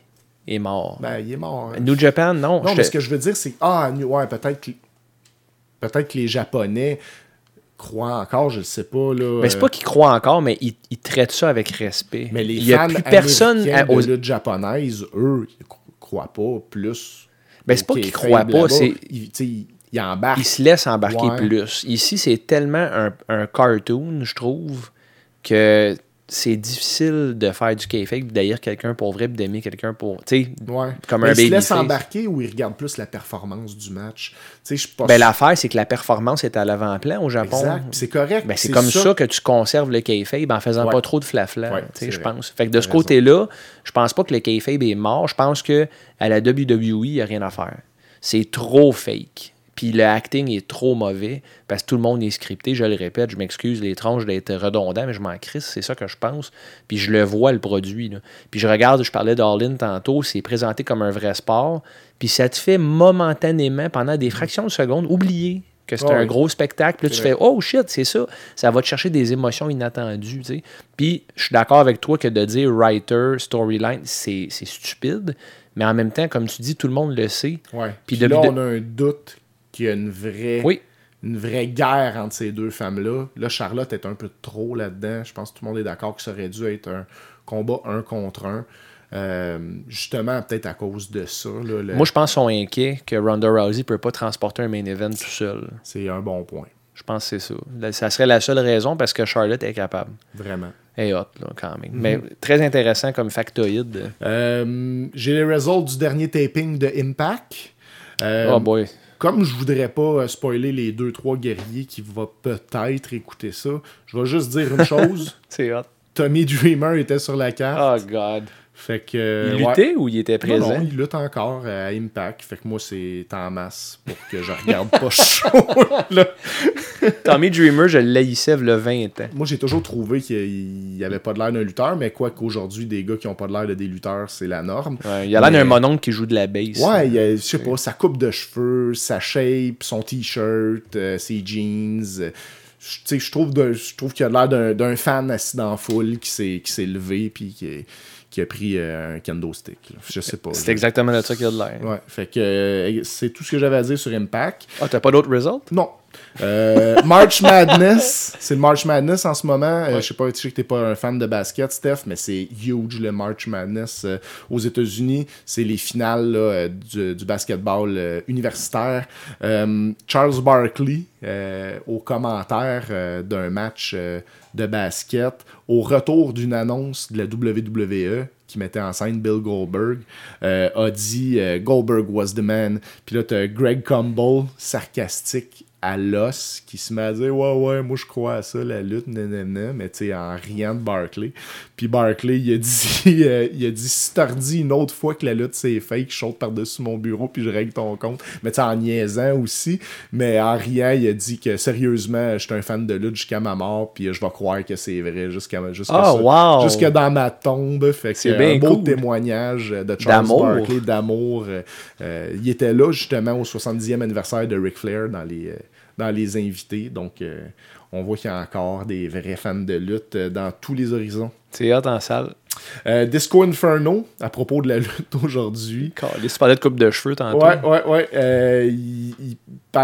est mort. Ben, il est mort. hein. New Japan, non. Non, mais te- ce que je veux dire, c'est ah, ouais, peut-être que, peut-être que les Japonais croient encore, je ne sais pas. Là, Mais c'est euh, pas qu'ils croient encore, mais ils, ils traitent ça avec respect. mais les Il y a fans plus personne à- de aux- lutte japonaise, eux, ils cro- croient pas plus. Ben, c'est pas qu'ils croient pas, c'est- Ils, ils se laissent embarquer Ouais. plus. Ici, c'est tellement un, un cartoon, je trouve, que c'est difficile de faire du kayfabe, d'ailleurs quelqu'un pour vrai, puis d'aimer quelqu'un pour. Tu sais, Ouais. Comme Mais un il se laisse embarquer ou il regarde plus la performance du match. Tu sais, ben, l'affaire, c'est que la performance est à l'avant-plan au Japon. Exact. C'est correct. Ben, c'est comme ça. que tu conserves le kayfabe en faisant Ouais. pas trop de flafla, Ouais, tu sais, c'est je pense. Fait que de ce côté-là, je pense pas que le kayfabe est mort. Je pense que à la WWE, il n'y a rien à faire. C'est trop fake. Puis le acting est trop mauvais parce que tout le monde est scripté. Je le répète, je m'excuse les tranches d'être redondant, mais je m'en crisse, c'est ça que je pense. Puis je le vois, le produit. là. Puis je regarde, je parlais d'All-In tantôt, c'est présenté comme un vrai sport. Puis ça te fait momentanément, pendant des fractions de secondes, oublier que c'est Ah un oui. gros spectacle. Puis là, tu fais. Oh shit, c'est ça. Ça va te chercher des émotions inattendues. tu sais. Puis je suis d'accord avec toi que de dire writer, storyline, c'est stupide. Mais en même temps, comme tu dis, tout le monde le sait. Ouais. Puis là, de- on a un doute qu'il y a une vraie, Oui. une vraie guerre entre ces deux femmes-là. Là, Charlotte est un peu trop là-dedans. Je pense que tout le monde est d'accord que ça aurait dû être un combat un contre un. Euh, justement, peut-être à cause de ça. là, le- Moi, je pense qu'ils sont inquiets que Ronda Rousey ne peut pas transporter un main event tout seul. C'est un bon point. Je pense que c'est ça. Ça serait la seule raison parce que Charlotte est capable. Vraiment. Est hot, là, quand même. Mais très intéressant comme factoïde. Euh, J'ai les résultats du dernier taping de Impact. Euh, oh boy. Comme je voudrais pas euh, spoiler les deux trois guerriers qui vont peut-être écouter ça, je vais juste dire une chose. C'est hot. Tommy Dreamer était sur la carte. Oh god. Fait que. euh, Il ouais. luttait ou il était présent? non, il lutte encore euh, à Impact. Fait que moi, c'est en masse pour que je regarde pas chaud. Tommy Dreamer, je l'haïssais le 20 ans. Moi, j'ai toujours trouvé qu'il avait pas de l'air d'un lutteur, mais quoi qu'aujourd'hui, des gars qui ont pas de l'air de des lutteurs, c'est la norme. Ouais, il a l'air Mais- d'un mononcle qui joue de la bass. Ouais, il y a, je sais pas, sa coupe de cheveux, sa shape, son t-shirt, euh, ses jeans. euh, je- tu sais, je trouve, de- je trouve qu'il a l'air d'un- fan assis dans la foule qui s'est levé puis qui, qui a pris euh, un kendo stick. là. Je sais pas. C'est exactement de ça qu'il a de l'air. Ouais, fait que euh, c'est tout ce que j'avais à dire sur Impact. Ah, t'as pas d'autres results? Non. Euh, March Madness, c'est le March Madness en ce moment. Euh, je sais pas, tu sais que t'es pas un fan de basket, Steph, mais c'est huge le March Madness euh, aux États-Unis. C'est les finales là, du, du basketball universitaire. Charles Barkley, au commentaire d'un match de basket, au retour d'une annonce de la WWE qui mettait en scène Bill Goldberg, euh, a dit euh, Goldberg was the man. Puis là, t'as Greg Gumbel, sarcastique à l'os, qui se met à dire Ouais, ouais, moi je crois à ça, la lutte, nanana, mais tu sais, en riant de Barkley. Puis Barkley, il a dit, euh, il a dit Si t'as redit une autre fois que la lutte c'est fake, je saute par-dessus mon bureau puis je règle ton compte. Mais tu sais, en niaisant aussi. Mais en riant, il a dit que sérieusement, je suis un fan de lutte jusqu'à ma mort, puis je vais croire que c'est vrai jusqu'à jusqu'à ça- wow! jusque dans ma tombe. Fait que C'est un beau cool. témoignage de Charles. Barkley, d'amour. Euh, euh, il était là justement au 70e anniversaire de Ric Flair dans les, dans les invités. Donc, euh, on voit qu'il y a encore des vrais fans de lutte euh, dans tous les horizons. C'est hot en salle. Euh, Disco Inferno, à propos de la lutte aujourd'hui. Caliste, Tu parlais de coupe de cheveux tantôt. Ouais, ouais, ouais. Euh, il, il-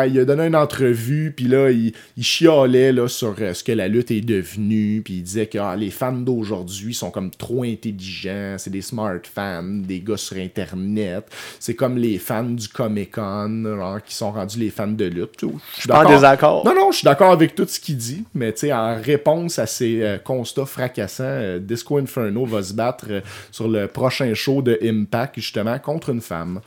il a donné une entrevue, puis là, il, il chialait là, sur euh, ce que la lutte est devenue, puis il disait que ah, les fans d'aujourd'hui sont comme trop intelligents, c'est des smart fans, des gars sur Internet, c'est comme les fans du Comic-Con, genre, qui sont rendus les fans de lutte. Je suis pas en désaccord. Non, non, je suis d'accord avec tout ce qu'il dit, mais tu sais, en réponse à ces constats fracassants, Disco Inferno va se battre euh, sur le prochain show de Impact, justement, contre une femme.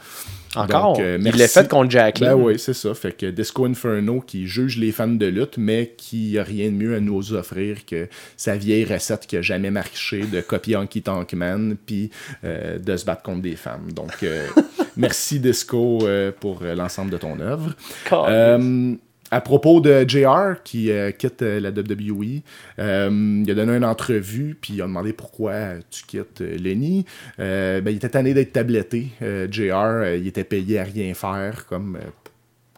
Encore? Donc, euh, il l'a fait contre Jacqueline. Ben oui, c'est ça. Fait que Disco Inferno qui juge les fans de lutte, mais qui a rien de mieux à nous offrir que sa vieille recette qui a jamais marché de copier Honky Tonk Man puis euh, de se battre contre des femmes. Donc, euh, merci Disco pour l'ensemble de ton œuvre. À propos de JR qui euh, quitte euh, la WWE, euh, il a donné une entrevue puis il a demandé pourquoi tu quittes euh, Lenny. Ben, il était tanné d'être tabletté. JR, il était payé à rien faire comme,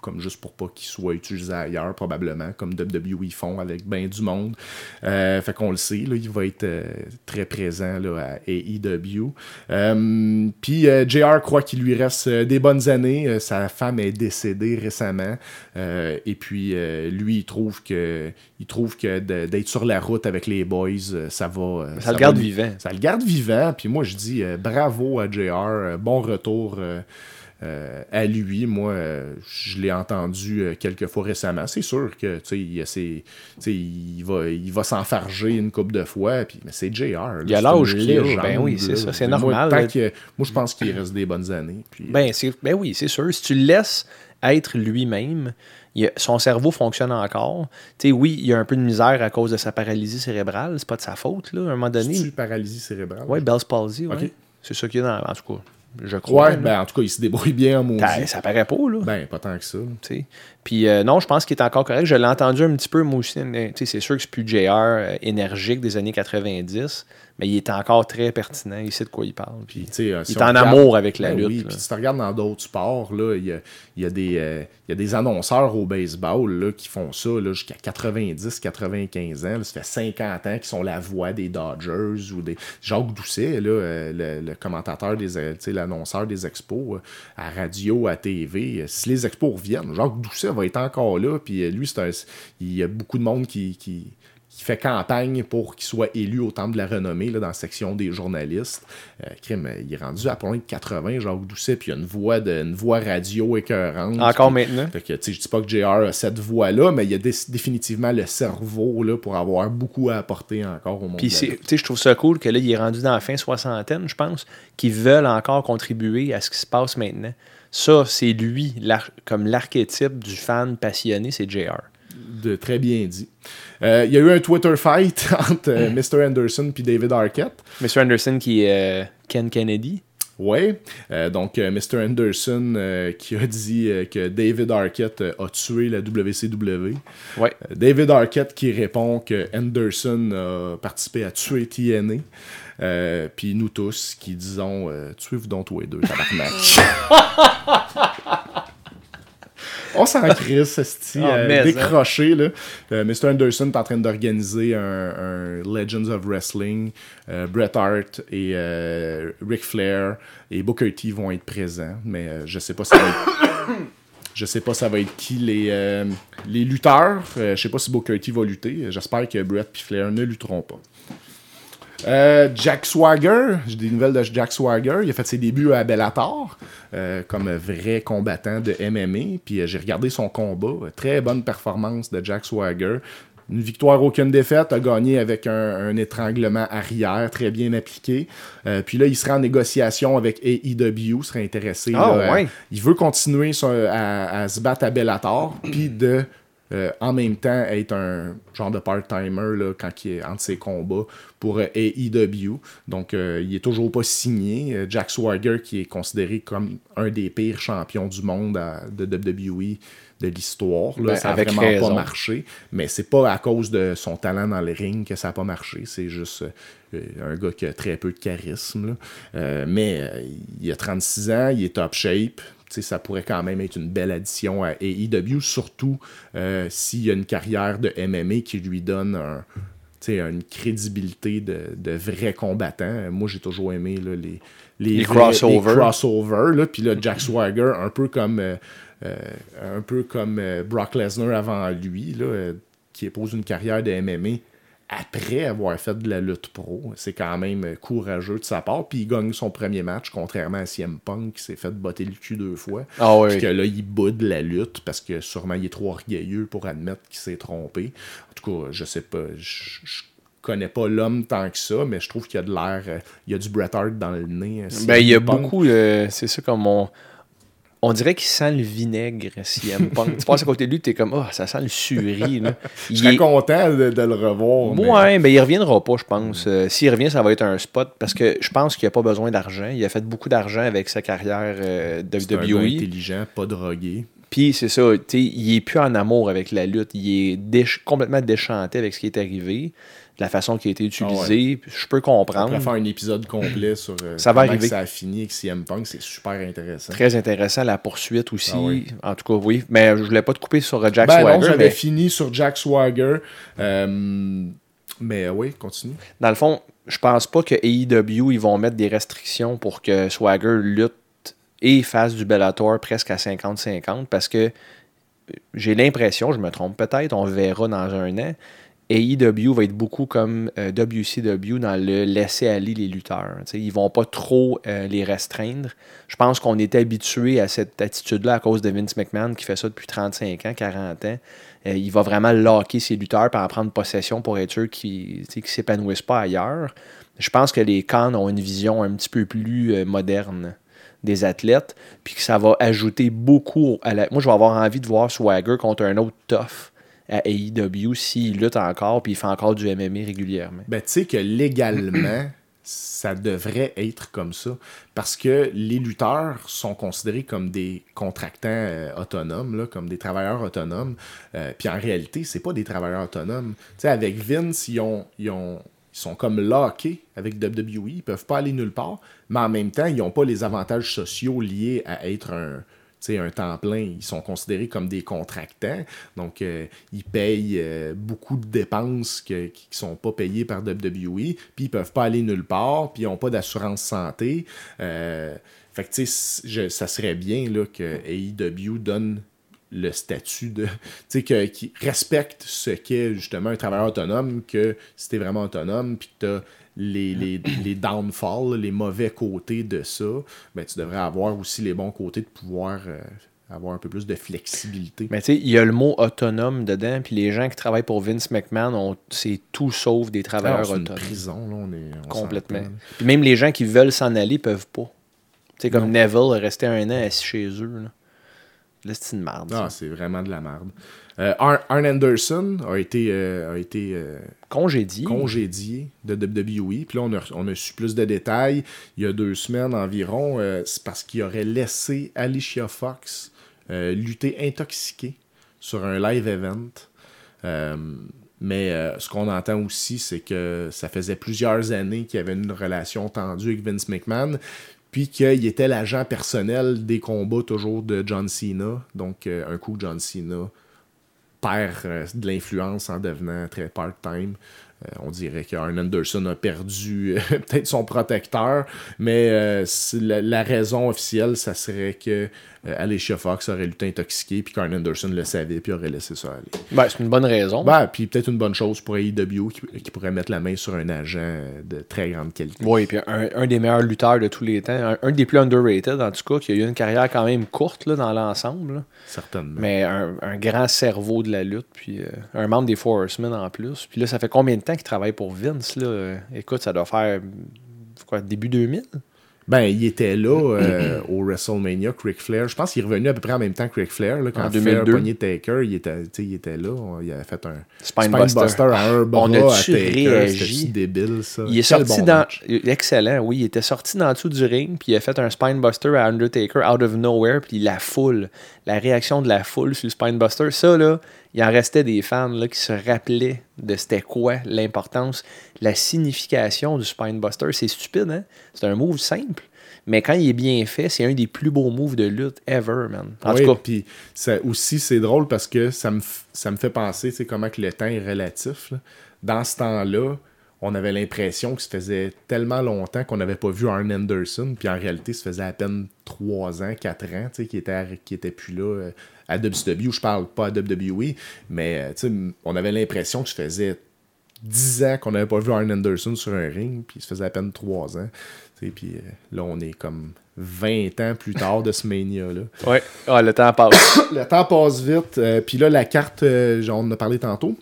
comme juste pour pas qu'il soit utilisé ailleurs, probablement, comme WWE font avec ben du monde. Euh, fait qu'on le sait, là, il va être euh, très présent là, à AEW. Euh, Puis JR croit qu'il lui reste des bonnes années. Sa femme est décédée récemment. Et puis lui, il trouve que il trouve que d'être sur la route avec les boys, ça va. Ça le garde vivant. Ça le garde vivant. Puis moi, je dis bravo à JR. bon retour. Euh, à lui. Moi, euh, je l'ai entendu euh, quelques fois récemment. C'est sûr que il, a ses- il va, il va s'enfarger une couple de fois. Puis, mais c'est JR. là, Il a c'est l'âge a, légende, ben oui, c'est ça, c'est normal, que- moi, je pense qu'il reste des bonnes années. Puis, Ben, ben oui, c'est sûr. Si tu le laisses être lui-même, a- son cerveau fonctionne encore. Oui, il y a un peu de misère à cause de sa paralysie cérébrale. C'est pas de sa faute, là, à un moment donné. c'est paralysie cérébrale? Oui, Bell's palsy, ouais. C'est ça qu'il y a dans. En tout cas, je crois. Ouais, ben en tout cas, il se débrouille bien en maudit. Ben, ça paraît pas, là. Ben, pas tant que ça. tu sais. Puis euh, non, je pense qu'il est encore correct. Je l'ai entendu un petit peu, moi aussi. C'est sûr que c'est plus JR euh, énergique des années 90, mais il est encore très pertinent. Il sait de quoi il parle. Puis, euh, si il est en regarde- amour avec la Ben lutte. Oui, puis si tu regardes dans d'autres sports, là, il y a, il y a des, il y a des annonceurs au baseball là, qui font ça là, jusqu'à 90, 95 ans. là. ça fait 50 ans qu'ils sont la voix des Dodgers ou des. Jacques Doucet, là, le, le commentateur des l'annonceur des expos, à radio, à TV. Si les expos reviennent, Jacques Doucet va être encore là. Puis euh, lui, c'est un- il y a beaucoup de monde qui. qui qui fait campagne pour qu'il soit élu au Temple de la Renommée là, dans la section des journalistes. Euh, crime, euh, il est rendu à point de 80, Jacques Doucet, puis il y a une voix, de, une voix radio écœurante. Encore Puis- maintenant. Fait que, je dis pas que JR a cette voix-là, mais il y a dé- définitivement le cerveau là, pour avoir beaucoup à apporter encore au monde. Puis je trouve ça cool que là, il est rendu dans la fin soixantaine, je pense, qu'ils veulent encore contribuer à ce qui se passe maintenant. Ça, c'est lui, comme l'archétype du fan passionné, c'est JR. De très bien dit. Euh, il y a eu un Twitter fight entre euh, Mr. Anderson puis David Arquette. Mr. Anderson qui est euh, Ken Kennedy. Euh, donc Mr. Anderson qui a dit que David Arquette a tué la WCW. Ouais. David Arquette qui répond que Anderson a participé à tuer TNA. Euh, Puis nous tous qui disons euh, tuez-vous donc tous les deux, tabarnak. On s'en crisse, esti, Ah, euh, hein. décroché. Là. Euh, Mr. Anderson est en train d'organiser un, un Legends of Wrestling. Euh, Bret Hart et euh, Ric Flair et Booker T vont être présents, mais je sais pas si ça va être... Je sais pas ça va être qui les, euh, les lutteurs. Euh, je sais pas si Booker T va lutter. J'espère que Bret et Flair ne lutteront pas. Euh, Jack Swagger, j'ai des nouvelles de Jack Swagger. Il a fait ses débuts à Bellator euh, comme vrai combattant de MMA. Puis euh, j'ai regardé son combat. Très bonne performance de Jack Swagger. Une victoire, aucune défaite. A gagné avec un, un étranglement arrière très bien appliqué. Euh, puis là, il sera en négociation avec AEW. serait intéressé. Là, à- ouais. il veut continuer à se battre à Bellator. Puis de euh, en même temps être un genre de part-timer là, quand il est entre ses combats pour euh, AEW. Donc, euh, il est toujours pas signé. Jack Swagger, qui est considéré comme un des pires champions du monde à- de WWE de l'histoire. là, Ben, ça a avec vraiment raison. pas marché. Mais c'est pas à cause de son talent dans le ring que ça a pas marché. C'est juste euh, un gars qui a très peu de charisme. là. Euh, mais euh, il a 36 ans, il est top shape. Ça pourrait quand même être une belle addition à AEW, surtout euh, s'il y a une carrière de MMA qui lui donne un, une crédibilité de, de vrai combattant. Moi, j'ai toujours aimé là, les, Les crossovers. les crossovers, là. Puis là, Jack Swagger, un peu comme, euh, euh, un peu comme Brock Lesnar avant lui, là, qui épose une carrière de MMA après avoir fait de la lutte pro. C'est quand même courageux de sa part. Puis il gagne son premier match, contrairement à CM Punk qui s'est fait botter le cul deux fois. Ah. Puis que là, il boude la lutte parce que sûrement il est trop orgueilleux pour admettre qu'il s'est trompé. En tout cas, je sais pas. Je, je connais pas l'homme tant que ça, mais je trouve qu'il y a de l'air. euh, il y a du Bret Hart dans le nez. euh, Ben, il y a Punk. beaucoup, euh, c'est ça comme on. On dirait qu'il sent le vinaigre, CM Punk. tu passes à côté de lui, t'es comme, oh, ça sent le suri. Là. Je serais est- content de, de le revoir. Ouais, mais il reviendra pas, je pense. Euh, S'il revient, ça va être un spot parce que je pense qu'il a pas besoin d'argent. Il a fait beaucoup d'argent avec sa carrière euh, de C'est un gars WWE. intelligent, pas drogué. Puis c'est ça, il est plus en amour avec la lutte. Il est déch- complètement déchanté avec ce qui est arrivé, la façon qui a été utilisée. Je peux On comprendre. pourrait faire un épisode complet sur euh, Ça va arriver. que ça a fini avec CM Punk. C'est super intéressant. Très intéressant, la poursuite aussi. Ah. En tout cas, oui. Mais je voulais pas te couper sur euh, Jack ben Swagger. non, j'avais mais fini sur Jack Swagger. Euh, mais oui, continue. dans le fond, je pense pas que AEW ils vont mettre des restrictions pour que Swagger lutte et fasse du Bellator presque à 50-50 parce que j'ai l'impression, je me trompe peut-être, on verra dans un an, AEW va être beaucoup comme euh, WCW dans le laisser aller les lutteurs. Tu sais, ils vont pas trop euh, les restreindre. Je pense qu'on est habitué à cette attitude-là à cause de Vince McMahon qui fait ça depuis 35 ans, 40 ans. Euh, il va vraiment locker ses lutteurs pour en prendre possession pour être sûr qu'ils sais, qu'ils s'épanouissent pas ailleurs. Je pense que les Khan ont une vision un petit peu plus euh, moderne des athlètes, puis que ça va ajouter beaucoup à la... Moi, je vais avoir envie de voir Swagger contre un autre tough à AEW s'il lutte encore, puis il fait encore du MMA régulièrement. Ben, tu sais que légalement, ça devrait être comme ça. Parce que les lutteurs sont considérés comme des contractants euh, autonomes, là, comme des travailleurs autonomes. Euh, Puis en réalité, c'est pas des travailleurs autonomes. Tu sais, avec Vince, ils, ont, ils, ont, ils sont comme lockés avec WWE. Ils peuvent pas aller nulle part. Mais en même temps, ils n'ont pas les avantages sociaux liés à être un, un temps plein, ils sont considérés comme des contractants. Donc, euh, ils payent euh, beaucoup de dépenses que- qui ne sont pas payées par WWE. Puis, ils peuvent pas aller nulle part. Puis, ils n'ont pas d'assurance santé. Euh, fait que, tu ça serait bien là, que AEW donne le statut de. Tu sais, que- qui respecte ce qu'est justement un travailleur autonome, que si t'es vraiment autonome, puis que t'as les, les, les downfalls, les mauvais côtés de ça, ben, tu devrais avoir aussi les bons côtés de pouvoir euh, avoir un peu plus de flexibilité. Mais tu sais, il y a le mot autonome dedans, puis les gens qui travaillent pour Vince McMahon, c'est tout sauf des travailleurs Ah, une autonomes. prison, là, on est. on Complètement. Puis même les gens qui veulent s'en aller peuvent pas. Tu sais, comme Neville est resté un an assis chez eux. Là, là c'est une merde. Ah, ça. c'est vraiment de la merde. Euh, Arn Anderson a été, euh, a été euh, Congédié. congédié de WWE. Puis là, on a, on a su plus de détails il y a deux semaines environ. euh, c'est parce qu'il aurait laissé Alicia Fox lutter intoxiquée sur un live event. Mais ce qu'on entend aussi, c'est que ça faisait plusieurs années qu'il y avait une relation tendue avec Vince McMahon. Puis qu'il était l'agent personnel des combats toujours de John Cena. Donc, euh, un coup, John Cena perd euh, de l'influence en devenant très part-time. Euh, on dirait qu'Arn Anderson a perdu euh, peut-être son protecteur, mais la raison officielle, ça serait que euh, Alicia Fox aurait lutté intoxiqué, puis qu'Arn Anderson le savait, puis aurait laissé ça aller. Ben, c'est une bonne raison. Ben, puis peut-être une bonne chose pour AEW qui, qui pourrait mettre la main sur un agent de très grande qualité. Oui, puis un, un des meilleurs lutteurs de tous les temps, un, un des plus underrated en tout cas, qui a eu une carrière quand même courte là, dans l'ensemble. Certainement. mais un, un grand cerveau de la lutte, puis euh, un membre des Four Horsemen en plus. Puis là, ça fait combien de temps qu'il travaille pour Vince? Là? Euh, Écoute, ça doit faire quoi, début 2000? Ben, il était là euh, au WrestleMania, Ric Flair. Je pense qu'il est revenu à peu près en même temps que Ric Flair. Là, quand En Flair 2002. a pogné Taker, il était, il était là. On- Il avait fait un Spinebuster. à un bras On à a-tu Taker. C'était débile, ça. Il est Quel sorti bon dans. match. Excellent, oui. Il était sorti dans le dessous du ring, puis il a fait un Spinebuster à Undertaker out of nowhere, puis la foule, la réaction de la foule sur le Spinebuster, ça, là, il en restait des fans là, qui se rappelaient de c'était quoi l'importance, la signification du Spinebuster. C'est stupide, hein? C'est un move simple, mais quand il est bien fait, c'est un des plus beaux moves de lutte ever, man. En Oui, tout cas, puis ça aussi, c'est drôle parce que ça me, ça me fait penser, comment que le temps est relatif. là. Dans ce temps-là, on avait l'impression que ça faisait tellement longtemps qu'on n'avait pas vu Arn Anderson, puis en réalité, ça faisait à peine 3 ans, 4 ans, tu sais, qu'il était, était plus là euh, à WCW. Je parle pas à WWE, mais euh, on avait l'impression que ça faisait 10 ans qu'on n'avait pas vu Arn Anderson sur un ring, puis ça faisait à peine 3 ans. Puis euh, là, on est comme 20 ans plus tard de ce mania-là. ouais. Ah, le temps passe. Le temps passe vite. euh, Puis là, la carte, euh, genre, on en a parlé tantôt.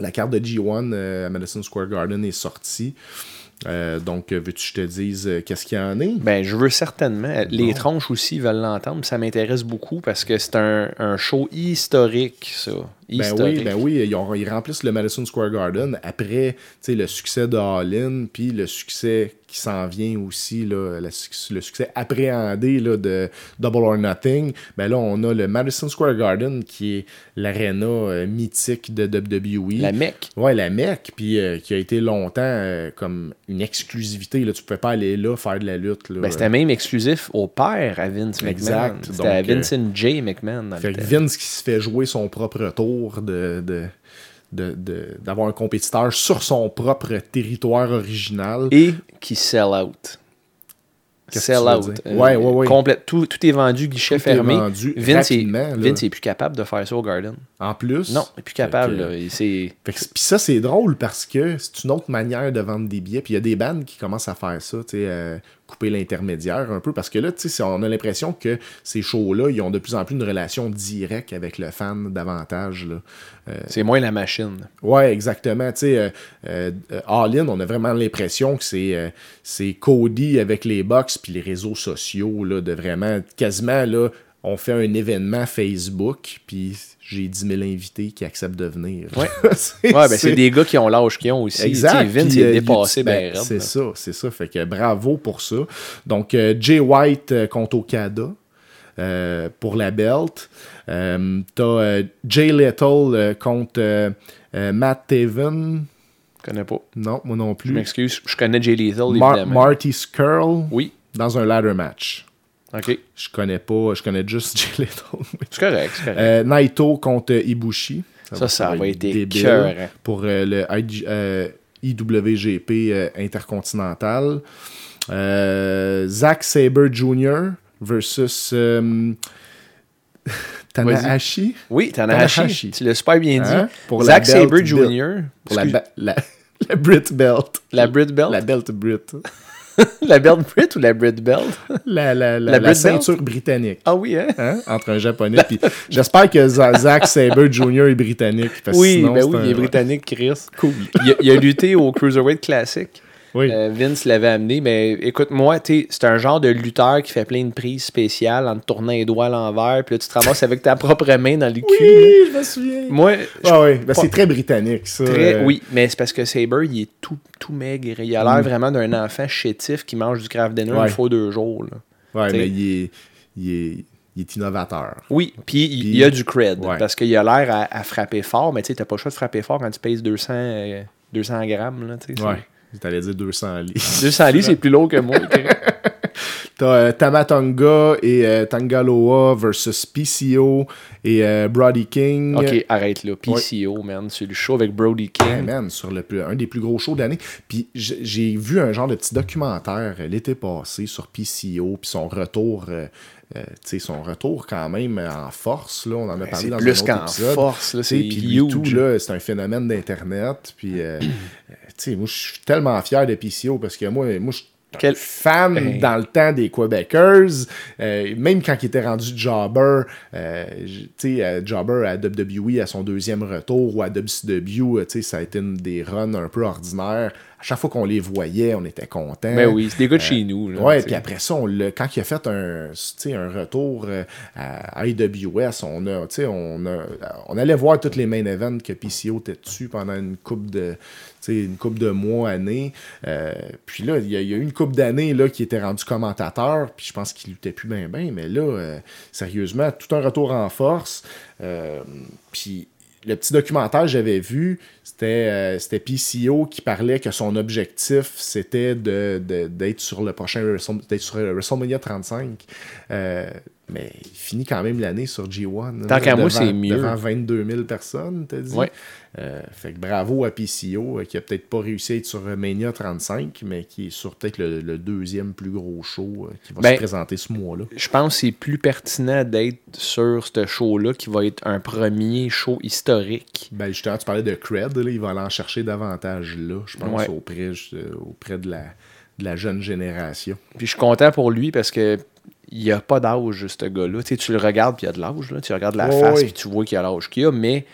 La carte de G1 euh, à Madison Square Garden est sortie. Euh, donc, euh, veux-tu que je te dise euh, qu'est-ce qu'il y en est? Ben, je veux certainement. Les tronches aussi veulent l'entendre. Ça m'intéresse beaucoup parce que c'est un, un show historique, ça. Ben oui, ben oui, ils, ont- ils remplissent le Madison Square Garden après tu sais, le succès de All-In, puis le succès qui s'en vient aussi, là, la le succès appréhendé là, de Double or Nothing. Ben là, on a le Madison Square Garden qui est l'aréna euh, mythique de WWE. La Mecque. Ouais, la Mecque, puis euh, qui a été longtemps euh, comme une exclusivité. Là. Tu pouvais pas aller là faire de la lutte. Là. Ben, c'était même exclusif au père à Vince McMahon. Exact. C'était à Vincent J. McMahon dans Fait le. Vince qui se fait jouer son propre tour de- d'avoir un compétiteur sur son propre territoire original. Et qui sell out. Sell out. dire? Ouais, ouais, ouais. Complète. Tout, tout est vendu, guichet Tout est fermé. vendu Vince, est. Vince est plus capable de faire ça au Garden. En plus? Non, il est plus capable. Puis ça, c'est drôle parce que c'est une autre manière de vendre des billets. Puis il y a des bandes qui commencent à faire ça, euh, couper l'intermédiaire un peu. Parce que là, tu sais, on a l'impression que ces shows-là, ils ont de plus en plus une relation directe avec le fan davantage. Là. C'est moins la machine. Ouais, exactement. Tu sais, euh, euh, euh, All In, on a vraiment l'impression que c'est euh, c'est Cody avec les box puis les réseaux sociaux, là, de vraiment, quasiment, là, on fait un événement Facebook, puis j'ai 10 000 invités qui acceptent de venir. Ouais. c'est, Ouais, ben c'est des gars qui ont l'âge qu'ils ont aussi. Exact. Tu sais, Vince puis, est euh, dépassé, ben, ben, C'est ça, c'est ça. Fait que bravo pour ça. Donc, euh, Jay White euh, contre Okada pour la belt. T'as Jay Little contre Matt Taven. Je connais pas. Non, moi non Je plus. m'excuse. Je connais Jay Lethal, Mar- évidemment. Marty Skrull Oui. dans un ladder match. OK. Je connais pas, je connais juste Jay Little. C'est correct. C'est correct. Euh, Naito contre Ibushi. Ça, ça va être débile. Pour euh, le IG euh, IWGP euh, Intercontinental. Zack Sabre Jr. versus Tanahashi. oui, Tanahashi. Tanahashi. Tu l'as super bien dit. Hein? Pour Zack Sabre. Jr. Pour la, la, la Brit Belt. la Brit Belt? La, Belt Brit. belt Brit ou la Brit Belt? La, la, la, La la ceinture britannique. Ah oui, hein? Hein? Entre un japonais. puis J'espère que Za- Zack Sabre Jr. est britannique. parce Oui, sinon, ben oui, un- il est britannique, Chris. Cool. Il a, il a lutté au Cruiserweight Classic. Oui. Euh, Vince l'avait amené, mais écoute-moi, c'est un genre de lutteur qui fait plein de prises spéciales en te tournant les doigts à l'envers, puis là, tu te ramasses avec ta propre main dans le cul. oui, je me souviens. Moi, Ah oui, ben, c'est très britannique, ça. très- Euh, oui, mais c'est parce que Saber, il est tout, tout maigre. Il a l'air vraiment d'un enfant chétif qui mange du craft dinner Mm. Ouais. une fois deux jours. là. Ouais, T'sais. mais il est, il est, il est innovateur. Oui, puis il, il a du cred, Ouais. parce qu'il a l'air à, à frapper fort, mais tu sais, t'as pas le choix de frapper fort quand tu pèses 200, euh, 200 grammes. Là, Ouais. T'allais dire 200 livres. 200 livres, c'est plus lourd que moi. T'as euh, Tamatonga et euh, Tangaloa versus PCO et euh, Brody King. ok, arrête là. PCO, man. C'est le show avec Brody King. Ouais, man, sur le plus- un des plus gros shows d'année. Puis j- j'ai vu un genre de petit documentaire euh, l'été passé sur PCO, puis son retour, euh, tu sais, son retour quand même en force. Là, on en a parlé dans plus un autre qu'en épisode. force, c'est puis huge. tout, c'est un phénomène d'Internet. Puis, euh, sais, moi, je suis tellement fier de PCO parce que moi, moi je suis Quel- fan Ben. dans le temps des Quebecers. Euh, même quand il était rendu Jobber, euh, sais, euh, Jobber à WWE à son deuxième retour ou à WCW, tu sais, ça a été une des runs un peu ordinaires. À chaque fois qu'on les voyait, on était content. Ben oui, c'est des gars de chez nous. là, Ouais, puis après ça, on quand il a fait un, un retour à IWS, on a, on a, on allait voir tous les main events que PCO était dessus pendant une coupe de, une coupe de mois, années. Euh, puis là, il y, a il y a eu une coupe d'années qui était rendu commentateur, puis je pense qu'il luttait plus bien, bien, mais là, euh, sérieusement, tout un retour en force. Euh, puis le petit documentaire que j'avais vu, c'était euh, PCO qui parlait que son objectif, c'était de- de- d'être sur le prochain d'être sur WrestleMania 35. Euh, mais il finit quand même l'année sur G1. Tant qu'à moi, c'est mieux. Devant 22 000 personnes, t'as dit? Ouais. Euh, fait que bravo à PCO, euh, qui a peut-être pas réussi à être sur Mania 35, mais qui est sur peut-être le, le deuxième plus gros show euh, qui va Ben, se présenter ce mois-là. Je pense que c'est plus pertinent d'être sur ce show-là qui va être un premier show historique. Ben justement, tu parlais de cred, là, il va aller en chercher davantage là, je pense, Ouais. auprès, auprès de, la, de la jeune génération. Puis je suis content pour lui parce que il a pas d'âge, ce gars-là. Tu, sais, tu le regardes, puis il y a de l'âge. là. Tu regardes la face, ouais. puis tu vois qu'il y a l'âge qu'il a, mais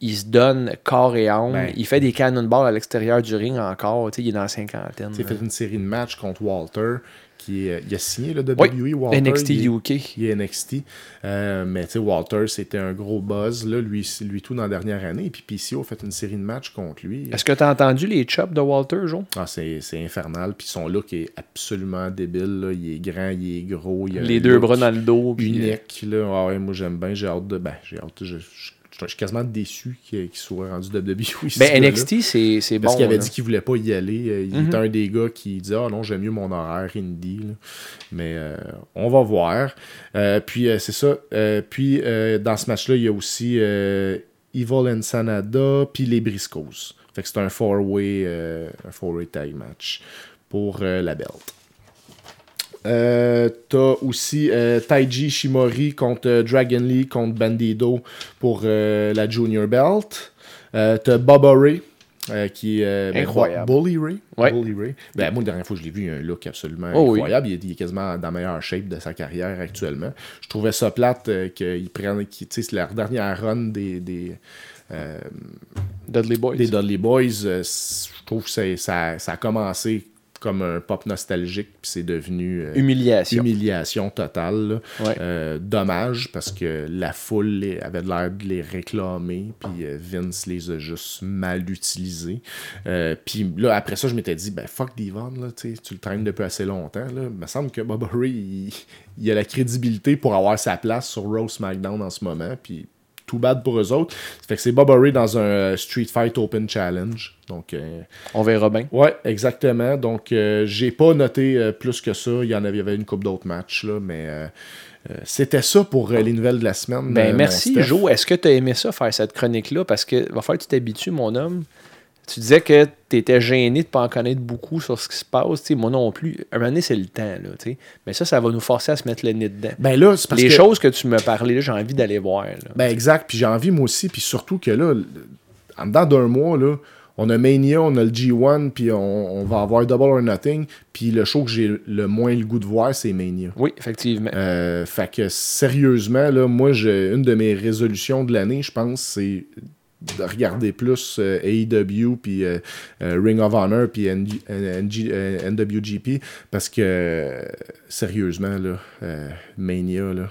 il, se donne corps et âme. Ben. il fait des cannonballs à l'extérieur du ring encore. Il est dans la cinquantaine. Il fait une série de matchs contre Walter, qui est, il a signé le Oui, WWE Walter. NXT il est- UK. Il est NXT. Euh, mais tu sais, Walter, c'était un gros buzz, là, lui, lui tout dans la dernière année. Puis PCO a fait une série de matchs contre lui. Est-ce que tu as entendu les chops de Walter, Jo? Ah, c'est c'est infernal. Puis son look est absolument débile. là. Il est grand, il est gros. Il a Les deux bras dans le dos. puis, euh, unique. Là. Ah ouais, moi, j'aime bien. J'ai hâte de. Ben, j'ai hâte. Je, je- je suis quasiment déçu qu'il soit rendu WWE. Ben. NXT, c'est bon. Parce qu'il avait là. dit qu'il voulait pas y aller. Euh, Il Mhm. était un des gars qui disait Ah non, j'aime mieux mon horaire indie. là. Mais euh, on va voir. Euh, puis euh, c'est ça. Puis dans ce match-là, il y a aussi Evil Ensanada puis les Briscoes. Fait que c'est un four-way four-way tag match pour la belt. Euh, T'as aussi euh, Taiji Shimori contre euh, Dragon Lee contre Bandido pour la Junior Belt. T'as Bubba Ray. qui est ben, Incroyable. Bully Ray. Ouais. Bully Ray. Ben, moi, la dernière fois que je l'ai vu, il a un look absolument Oh oui. incroyable. Il, est, il est quasiment dans la meilleure shape de sa carrière actuellement. Je trouvais ça plate qu'ils- tu sais, c'est leur dernière run des, des, euh, Dudley Boys. les Dudley Boys, euh, je trouve que ça, ça a commencé comme un pop nostalgique, puis c'est devenu euh, Humiliation. humiliation totale. Ouais. Euh, dommage, parce que la foule les- avait l'air de les réclamer, puis euh, Vince les a juste mal utilisés. Puis là, après ça, je m'étais dit, ben fuck Devon, là, tu le traînes depuis assez longtemps. Là. Il me semble que Bob Ray, il, il a la crédibilité pour avoir sa place sur Raw SmackDown en ce moment, puis tout bad pour eux autres. Fait que c'est Bob Ray dans un euh, Street Fight Open Challenge. Donc, euh, On verra bien. ouais, exactement. Donc, euh, j'ai pas noté euh, plus que ça. Il y en avait, il y avait une coupe d'autres matchs, là, mais c'était ça pour les nouvelles de la semaine. Ben, merci. Joe. Est-ce que tu as aimé ça, faire cette chronique-là? Parce que va falloir que tu t'habitues, mon homme. Tu disais que tu étais gêné de ne pas en connaître beaucoup sur ce qui se passe. Tu sais, moi non plus. Un moment donné, c'est le temps. Là. Mais ça, ça va nous forcer à se mettre le nez dedans. Ben là, parce Les que... choses que tu me parlais, là, j'ai envie d'aller voir. là. Ben exact, puis j'ai envie moi aussi, puis surtout que là, en dedans d'un mois, là, on a Mania, on a le G1, puis on, on va avoir Double or Nothing, puis le show que j'ai le moins le goût de voir, c'est Mania. Oui, effectivement. Euh, fait que sérieusement, là, moi, une de mes résolutions de l'année, je pense, c'est de regarder plus euh, AEW puis euh, euh, Ring of Honor puis NWGP parce que sérieusement là Mania là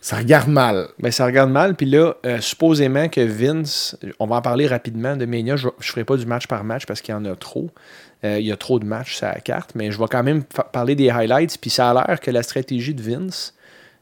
ça regarde mal Ben, ça regarde mal. Puis là, supposément que Vince, on va en parler rapidement de Mania. Je ne ferai pas du match par match parce qu'il y en a trop. Il y a trop de matchs sur la carte. Mais je vais quand même parler des highlights. Puis ça a l'air que la stratégie de Vince,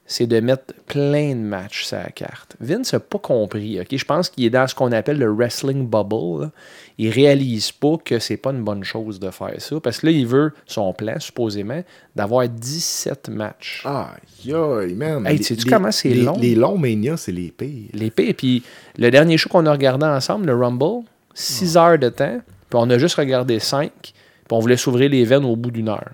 c'est de mettre plein de matchs sur la carte. Vince n'a pas compris. Je pense qu'il est dans ce qu'on appelle le wrestling bubble. là. Il réalise pas que c'est pas une bonne chose de faire ça. Parce que là, il veut son plan, supposément, d'avoir 17 matchs. ah aïe man Hey, Les- sais-tu les- comment c'est les- long? les longs Mania c'est les pires L'épée. Et puis le dernier show qu'on a regardé ensemble, le Rumble, 6 heures de temps. Puis on a juste regardé 5. Puis on voulait s'ouvrir les veines au bout d'une heure.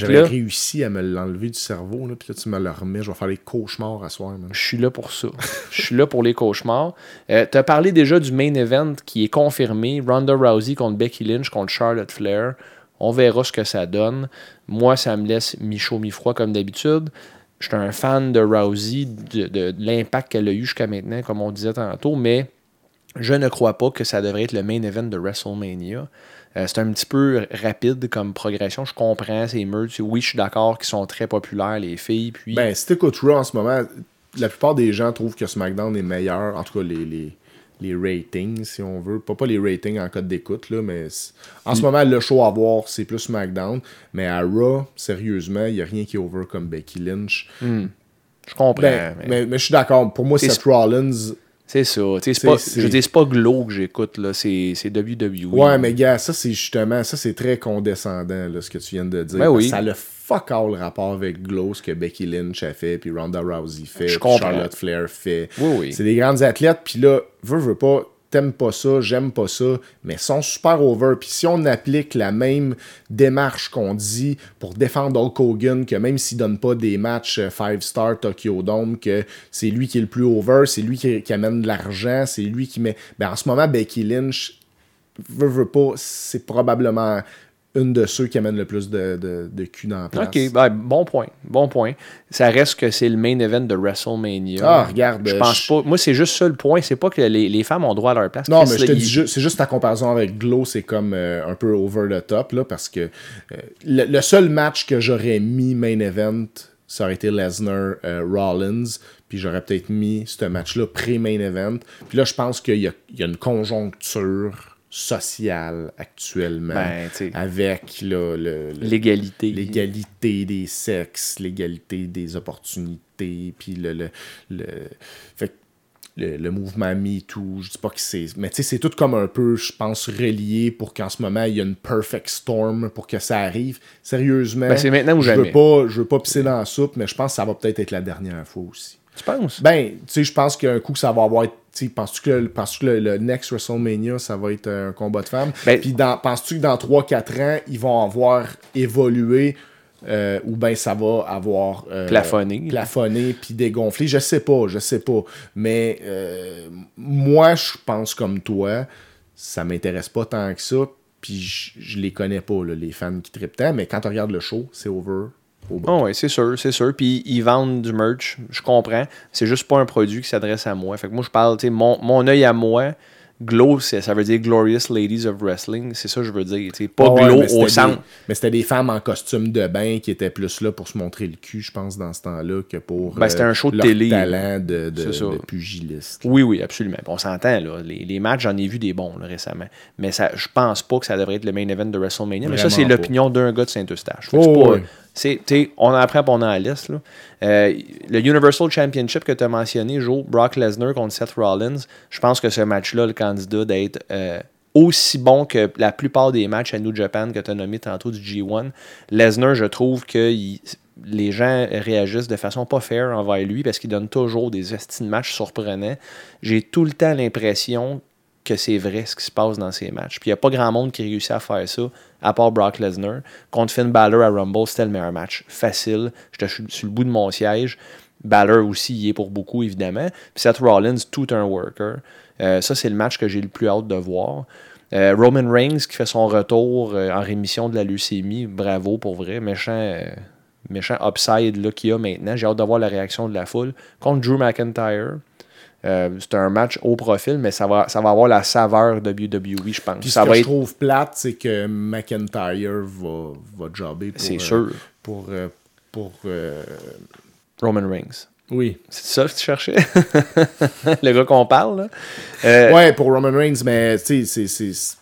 J'avais là, réussi à me l'enlever du cerveau là, puis là tu me le remets je vais faire les cauchemars à soir je suis là pour ça. Je suis là pour les cauchemars. Euh, tu as parlé déjà du main event qui est confirmé. Ronda Rousey contre Becky Lynch contre Charlotte Flair. On verra ce que ça donne. Moi, ça me laisse mi-chaud, mi-froid comme d'habitude. Je suis un fan de Rousey, de, de- de l'impact qu'elle a eu jusqu'à maintenant, comme on disait tantôt, mais je ne crois pas que ça devrait être le main event de WrestleMania. Euh, c'est un petit peu rapide comme progression. Je comprends ces meurtres. Oui, je suis d'accord qu'ils sont très populaires, les filles. Puis... Ben, si t'écoutes Raw en ce moment, la plupart des gens trouvent que SmackDown est meilleur, en tout cas les, les, les ratings, si on veut. Pas, pas les ratings en code d'écoute, là, mais en ce moment, le show à voir, c'est plus SmackDown. Mais à Raw, sérieusement, il n'y a rien qui est over comme Becky Lynch. je comprends. Ben, mais- mais, mais je suis d'accord. Pour moi, C'est- Seth Rollins. C'est ça. C'est pas, je veux dire, c'est pas Glow que j'écoute, là. C'est, WWE. Ouais, mais gars, ça, c'est justement, ça, c'est très condescendant, là, ce que tu viens de dire. Ben oui. Ça a le fuck all rapport avec Glow, ce que Becky Lynch a fait, puis Ronda Rousey fait, puis. Charlotte Flair fait. Oui, oui. C'est des grandes athlètes, puis là, veux, veux pas, t'aimes pas ça, j'aime pas ça, mais sont super over. Puis si on applique la même démarche qu'on dit pour défendre Hulk Hogan, que même s'il donne pas des matchs 5-star Tokyo Dome, que c'est lui qui est le plus over, c'est lui qui, amène de l'argent, c'est lui qui met... Ben, en ce moment, Becky Lynch, veux, veux pas, c'est probablement une de ceux qui amènent le plus de, de, de cul dans la place. Ok, ben, bon point. Bon point. Ça reste que c'est le main event de WrestleMania. Ah, regarde, Je pense je- pas. Moi, c'est juste ça le point. C'est pas que les, les femmes ont droit à leur place. Non, mais je te dis juste, c'est juste ta comparaison avec Glow, c'est comme euh, un peu over the top, là, parce que euh, le, le seul match que j'aurais mis main event, ça aurait été Lesnar euh, Rollins, puis j'aurais peut-être mis ce match-là pré-main event. Puis là, je pense qu'il y a, il y a une conjoncture sociale actuellement Ben, avec L'égalité. l'égalité des sexes, l'égalité des opportunités, puis le, le, le, fait que le, le mouvement MeToo, je dis pas que c'est... Mais tu sais, c'est tout comme un peu, je pense, relié pour qu'en ce moment, il y a une perfect storm pour que ça arrive. Sérieusement, Ben, c'est maintenant ou je veux jamais. pas, je veux pas pisser dans la soupe, mais je pense que ça va peut-être être la dernière fois aussi. Tu penses? Ben, tu sais, je pense qu'un coup, ça va avoir... tu sais, Penses-tu que, le- penses-tu que le, le next WrestleMania, ça va être un combat de femmes? Ben- Puis dans- penses-tu que dans 3-4 ans, ils vont avoir évolué euh, ou bien ça va avoir euh, Plafonné. plafonné puis dégonflé? Je sais pas, je sais pas. Mais euh, moi, je pense comme toi, ça m'intéresse pas tant que ça. Puis je, les connais pas, là, les fans qui trippent tant. Mais quand tu regardes le show, c'est over. Au bout. Oh, oui, c'est sûr, c'est sûr. Puis ils vendent du merch, je comprends. C'est juste pas un produit qui s'adresse à moi. Fait que moi, je parle, tu sais, mon, mon œil à moi, Glow, ça veut dire Glorious Ladies of Wrestling. C'est ça que je veux dire. Pas Ah ouais, Glow au centre. des- mais c'était des femmes en costume de bain qui étaient plus là pour se montrer le cul, je pense, dans ce temps-là, que pour Ben, c'était un show de leur télé. talent de, de, de pugiliste. Oui, oui, absolument. On s'entend, là. Les, les matchs, j'en ai vu des bons là, récemment. Mais ça, je pense pas que ça devrait être le main event de WrestleMania. mais ça, c'est l'opinion d'un gars de Saint-Eustache. Oh, pas-. C'est- on en apprend pendant la liste. Le Universal Championship que tu as mentionné, Joe, Brock Lesnar contre Seth Rollins, je pense que ce match-là, le candidat d'être euh, aussi bon que la plupart des matchs à New Japan que tu as nommé tantôt du G1. Lesnar, je trouve que les gens réagissent de façon pas fair envers lui parce qu'il donne toujours des estimes de matchs surprenants. J'ai tout le temps l'impression que c'est vrai ce qui se passe dans ces matchs. Puis il n'y a pas grand monde qui réussit à faire ça, à part Brock Lesnar. Contre Finn Balor à Rumble, c'était le meilleur match. Facile. J'étais sur le bout de mon siège. Balor aussi y est pour beaucoup, évidemment. Puis Seth Rollins, tout un worker. Euh, ça, c'est le match que j'ai le plus hâte de voir. Euh, Roman Reigns qui fait son retour euh, en rémission de la leucémie. Bravo pour vrai. Méchant, méchant upside qu'il y a maintenant. J'ai hâte de voir la réaction de la foule. Contre Drew McIntyre. Euh, c'est un match haut profil, mais ça va, ça va avoir la saveur WWE, je pense. Puis ça ce va que être. je trouve plate, c'est que McIntyre va, va jobber pour... C'est euh, sûr. Pour... euh, pour Roman Reigns. oui. C'est ça que tu cherchais? le gars qu'on parle, là? Ouais, pour Roman Reigns, mais tu sais, c'est-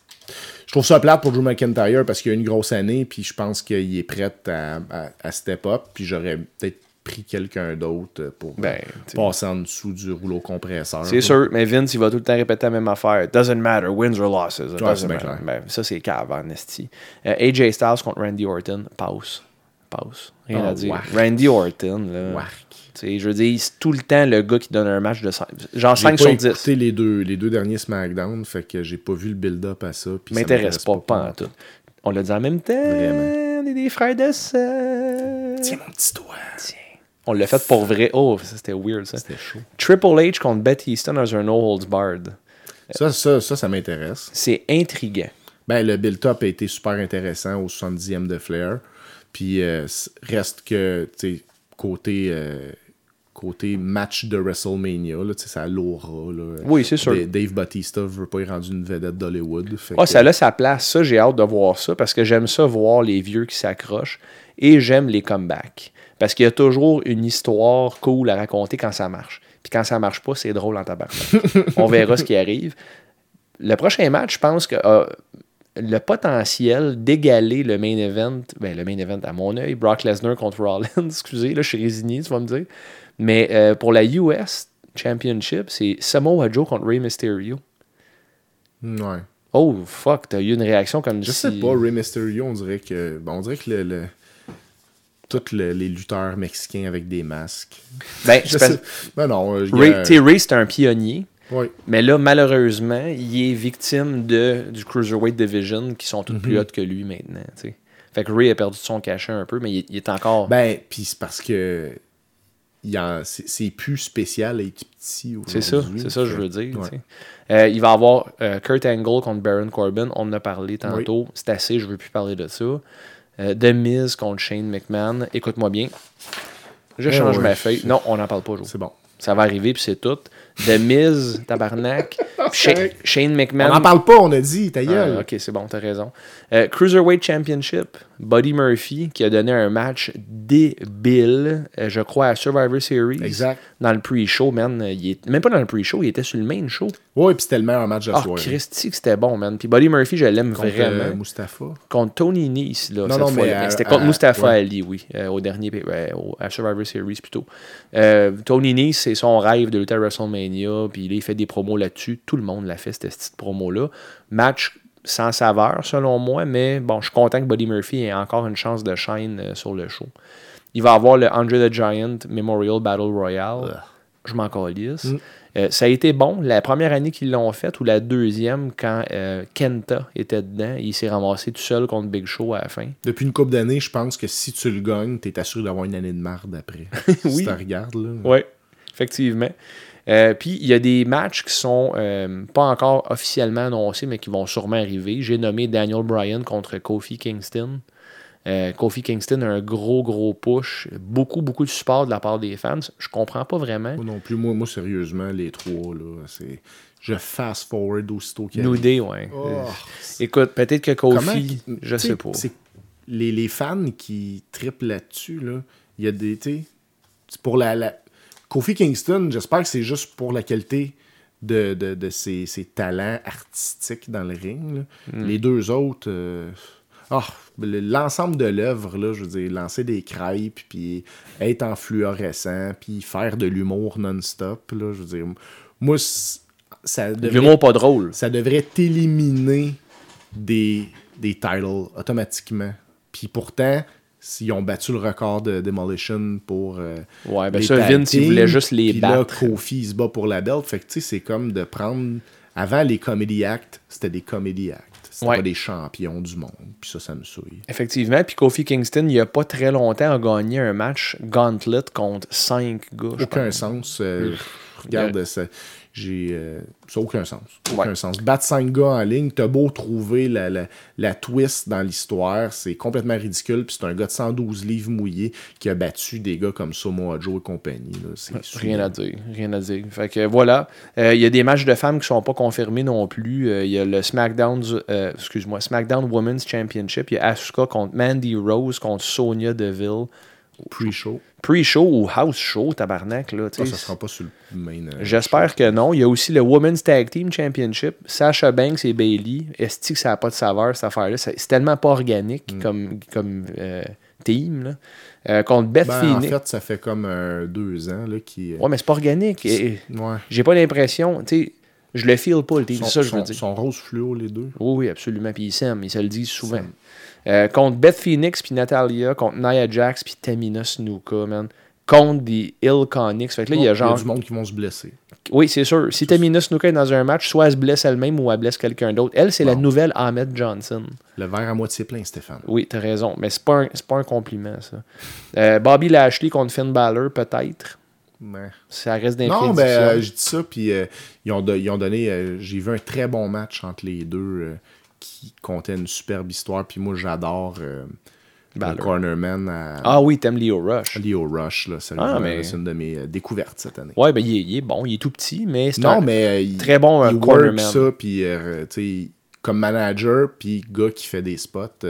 Je trouve ça plate pour Drew McIntyre parce qu'il a une grosse année, puis je pense qu'il est prêt à, à- à step up, puis j'aurais peut-être pris quelqu'un d'autre pour Ben, passer en dessous du rouleau compresseur. C'est sûr, mais Vince, il va tout le temps répéter la même affaire. Doesn't matter, wins or losses. It Ouais, bien clair. Ben, ça, c'est cave en esti. Euh, AJ Styles contre Randy Orton, pause. Pause. Rien Oh, à dire. wark. Randy Orton, là. Wark. Je veux dire, c'est tout le temps le gars qui donne un match de 5, genre J'ai 5 pas sur 10. écouté les deux, les deux derniers SmackDown, fait que j'ai pas vu le build-up à ça. ça m'intéresse pas, pas en tout. On l'a dit en même temps. Vraiment. On est des frères de sang. Tiens mon petit doigt. On l'a fait pour vrai. Oh, ça c'était weird ça. C'était chaud. Triple H contre Batista dans un No Holds Barred. Ça, ça, ça, ça m'intéresse. C'est intriguant. Ben, le build-up a été super intéressant au 70e de Flair. Puis euh, reste que, tu sais, côté, euh, côté match de WrestleMania, là, tu sais, ça l'aura. Oui, c'est sûr. Da- Dave Batista veut pas y rendre une vedette d'Hollywood. Ah, que- ça a sa place. Ça, j'ai hâte de voir ça parce que j'aime ça voir les vieux qui s'accrochent et j'aime les comebacks. Parce qu'il y a toujours une histoire cool à raconter quand ça marche. Puis quand ça marche pas, c'est drôle en tabarnak. On verra ce qui arrive. Le prochain match, je pense que a le potentiel d'égaler le main event, ben le main event à mon œil, Brock Lesnar contre Rollins, excusez, là je suis résigné, tu vas me dire. Mais euh, pour la US Championship, c'est Samoa Joe contre Rey Mysterio. Ouais. Oh fuck, t'as eu une réaction comme Je si... sais pas, Rey Mysterio, on dirait que. bon, on dirait que le. le- tous le- les lutteurs mexicains avec des masques. Ben, Je sais. Ben non, euh, Ray, a- Ray, un pionnier. Ouais. Mais là, malheureusement, il est victime de, du Cruiserweight Division qui sont toutes Mhm. plus hautes que lui maintenant. Fait que Ray a perdu son cachet un peu, mais il, il est encore. Ben, puis c'est parce que. C'est plus spécial à être petit c'est ça, c'est ça que je veux dire. Ouais. Euh, il va avoir euh, Kurt Angle contre Baron Corbin. On en a parlé tantôt. C'est assez, je veux plus parler de ça. Euh, The Miz contre Shane McMahon. Écoute-moi bien. Je Eh change ouais. ma feuille. Non, on n'en parle pas, Jo. C'est bon. Ça va arriver, puis c'est tout. The Miz, tabarnak. Correct. Shane On McMahon. n'en parle pas, on a dit, ta gueule. Ah, ok, c'est bon, t'as raison. Euh, Cruiserweight Championship, Buddy Murphy qui a donné un match débile, euh, je crois, à Survivor Series. Exact. Dans le pre-show, man. euh, Il est... Même pas dans le pre-show, il était sur le main show. Ouais, puis c'était le meilleur match de la Ah, soirée. Christy, que c'était bon, man. Puis Buddy Murphy, je l'aime Contre vraiment. euh, Mustafa. Contre Tony Nese, là, Non, cette non, mais C'était contre à- Mustafa ouais. Ali, oui, euh, au dernier, au- à Survivor Series plutôt. Euh, Tony Nese, c'est son rêve de lutter à WrestleMania, puis il fait des promos là-dessus. Tout le monde l'a fait, cette petite promo-là. Match sans saveur, selon moi, mais bon, je suis content que Buddy Murphy ait encore une chance de shine euh, sur le show. Il va avoir le Andre the Giant Memorial Battle Royale. Je m'en calisse. Euh, ça a été bon la première année qu'ils l'ont fait ou la deuxième quand euh, Kenta était dedans. Il s'est ramassé tout seul contre Big Show à la fin. Depuis une couple d'années, je pense que si tu le gagnes, t'es assuré d'avoir une année de marde après. Oui. Si tu regardes, là. Oui, effectivement. Euh, Puis il y a des matchs qui sont euh, pas encore officiellement annoncés, mais qui vont sûrement arriver. J'ai nommé Daniel Bryan contre Kofi Kingston. Euh, Kofi Kingston a un gros, gros push. Beaucoup, beaucoup de support de la part des fans. Je comprends pas vraiment. Moi non plus, moi, moi sérieusement, les trois, là, c'est. Je fast forward aussitôt qu'il y a- New Day, ouais. Oh, Écoute, peut-être que Kofi, je sais pas. Les, les fans qui triplent là-dessus, là, il y a des. pour la, la- Kofi Kingston, j'espère que c'est juste pour la qualité de, de, de ses, ses talents artistiques dans le ring. Hmm. Les deux autres. euh, ah, le- l'ensemble de l'œuvre, là, je veux dire, lancer des crêpes, puis être en fluorescent, puis faire de l'humour non-stop, là, je veux dire, moi, ça devrait L'humour pas drôle. ça devrait t'éliminer des, des titles automatiquement. Puis pourtant, s'ils ont battu le record de Demolition pour. euh, Ouais, ben les ça, Vince, il voulait juste les puis là, battre. Kofi, il se bat pour la belt. Fait que tu sais, c'est comme de prendre. Avant, les comedy acts, c'était des comedy acts. C'était Ouais. pas des champions du monde. Puis ça, ça me souille. Effectivement. Puis Kofi Kingston, il y a pas très longtemps, a gagné un match Gauntlet contre 5 gars. Aucun sens. euh, regarde, ça, j'ai, euh, ça n'a aucun sens. Ouais. Aucun sens. Battre 5 gars en ligne, t'as beau trouver la, la, la twist dans l'histoire, c'est complètement ridicule. Puis c'est un gars de 112 livres mouillés qui a battu des gars comme Samoa Joe et compagnie. là. Rien à dire, rien à dire. Fait que voilà, Euh, il y a des matchs de femmes qui sont pas confirmés non plus. Euh, Il y a le SmackDown, excuse-moi, SmackDown Women's Championship. Il y a Asuka contre Mandy Rose contre Sonia Deville. Pre-show. Pre-show ou house show, tabarnak là. Ça, sais. ça sera pas sur le main. euh, J'espère que non. Il y a aussi le Women's Tag Team Championship. Sasha Banks et Bailey. Est-ce que ça n'a pas de saveur, cette affaire-là? C'est tellement pas organique comme, comme euh, team. Là. Euh, contre Beth Ben, en fait, ça fait comme deux ans là, qui. Ouais, mais c'est pas organique. Et- ouais. J'ai pas l'impression, tu sais, je le feel pas le team, ça je veux dire. sont rose fluo, les deux. Oui, oui, absolument. Puis ils s'aiment, ils se le disent souvent. Euh, contre Beth Phoenix puis Natalia, contre Nia Jax puis Tamina Snuka, man. Contre des Ill Conics. Fait que là, il y a genre. du monde qui vont se blesser. Oui, c'est sûr. Si Tamina Snuka est dans un match, soit elle se blesse elle-même ou elle blesse quelqu'un d'autre. Elle, c'est la nouvelle Ahmed Johnson. Le verre à moitié plein, Stéphane. Oui, t'as raison. Mais c'est pas, un- c'est pas un compliment, ça. Euh, Bobby Lashley contre Finn Balor, peut-être. Ouais. Ça reste des Non, ben, prédictions. euh, je dis ça, puis euh, ils, ont ils ont donné. euh, J'ai vu un très bon match entre les deux qui contait une superbe histoire, puis moi, j'adore euh, le cornerman à, Ah oui, t'aimes Leo Rush. Leo Rush. Là, Ah, mais- C'est une de mes euh, découvertes cette année. Ouais, ben il est, il est bon, il est tout petit, mais c'est un mais euh, très bon il cornerman. ça, puis tu sais, comme manager, puis gars qui fait des spots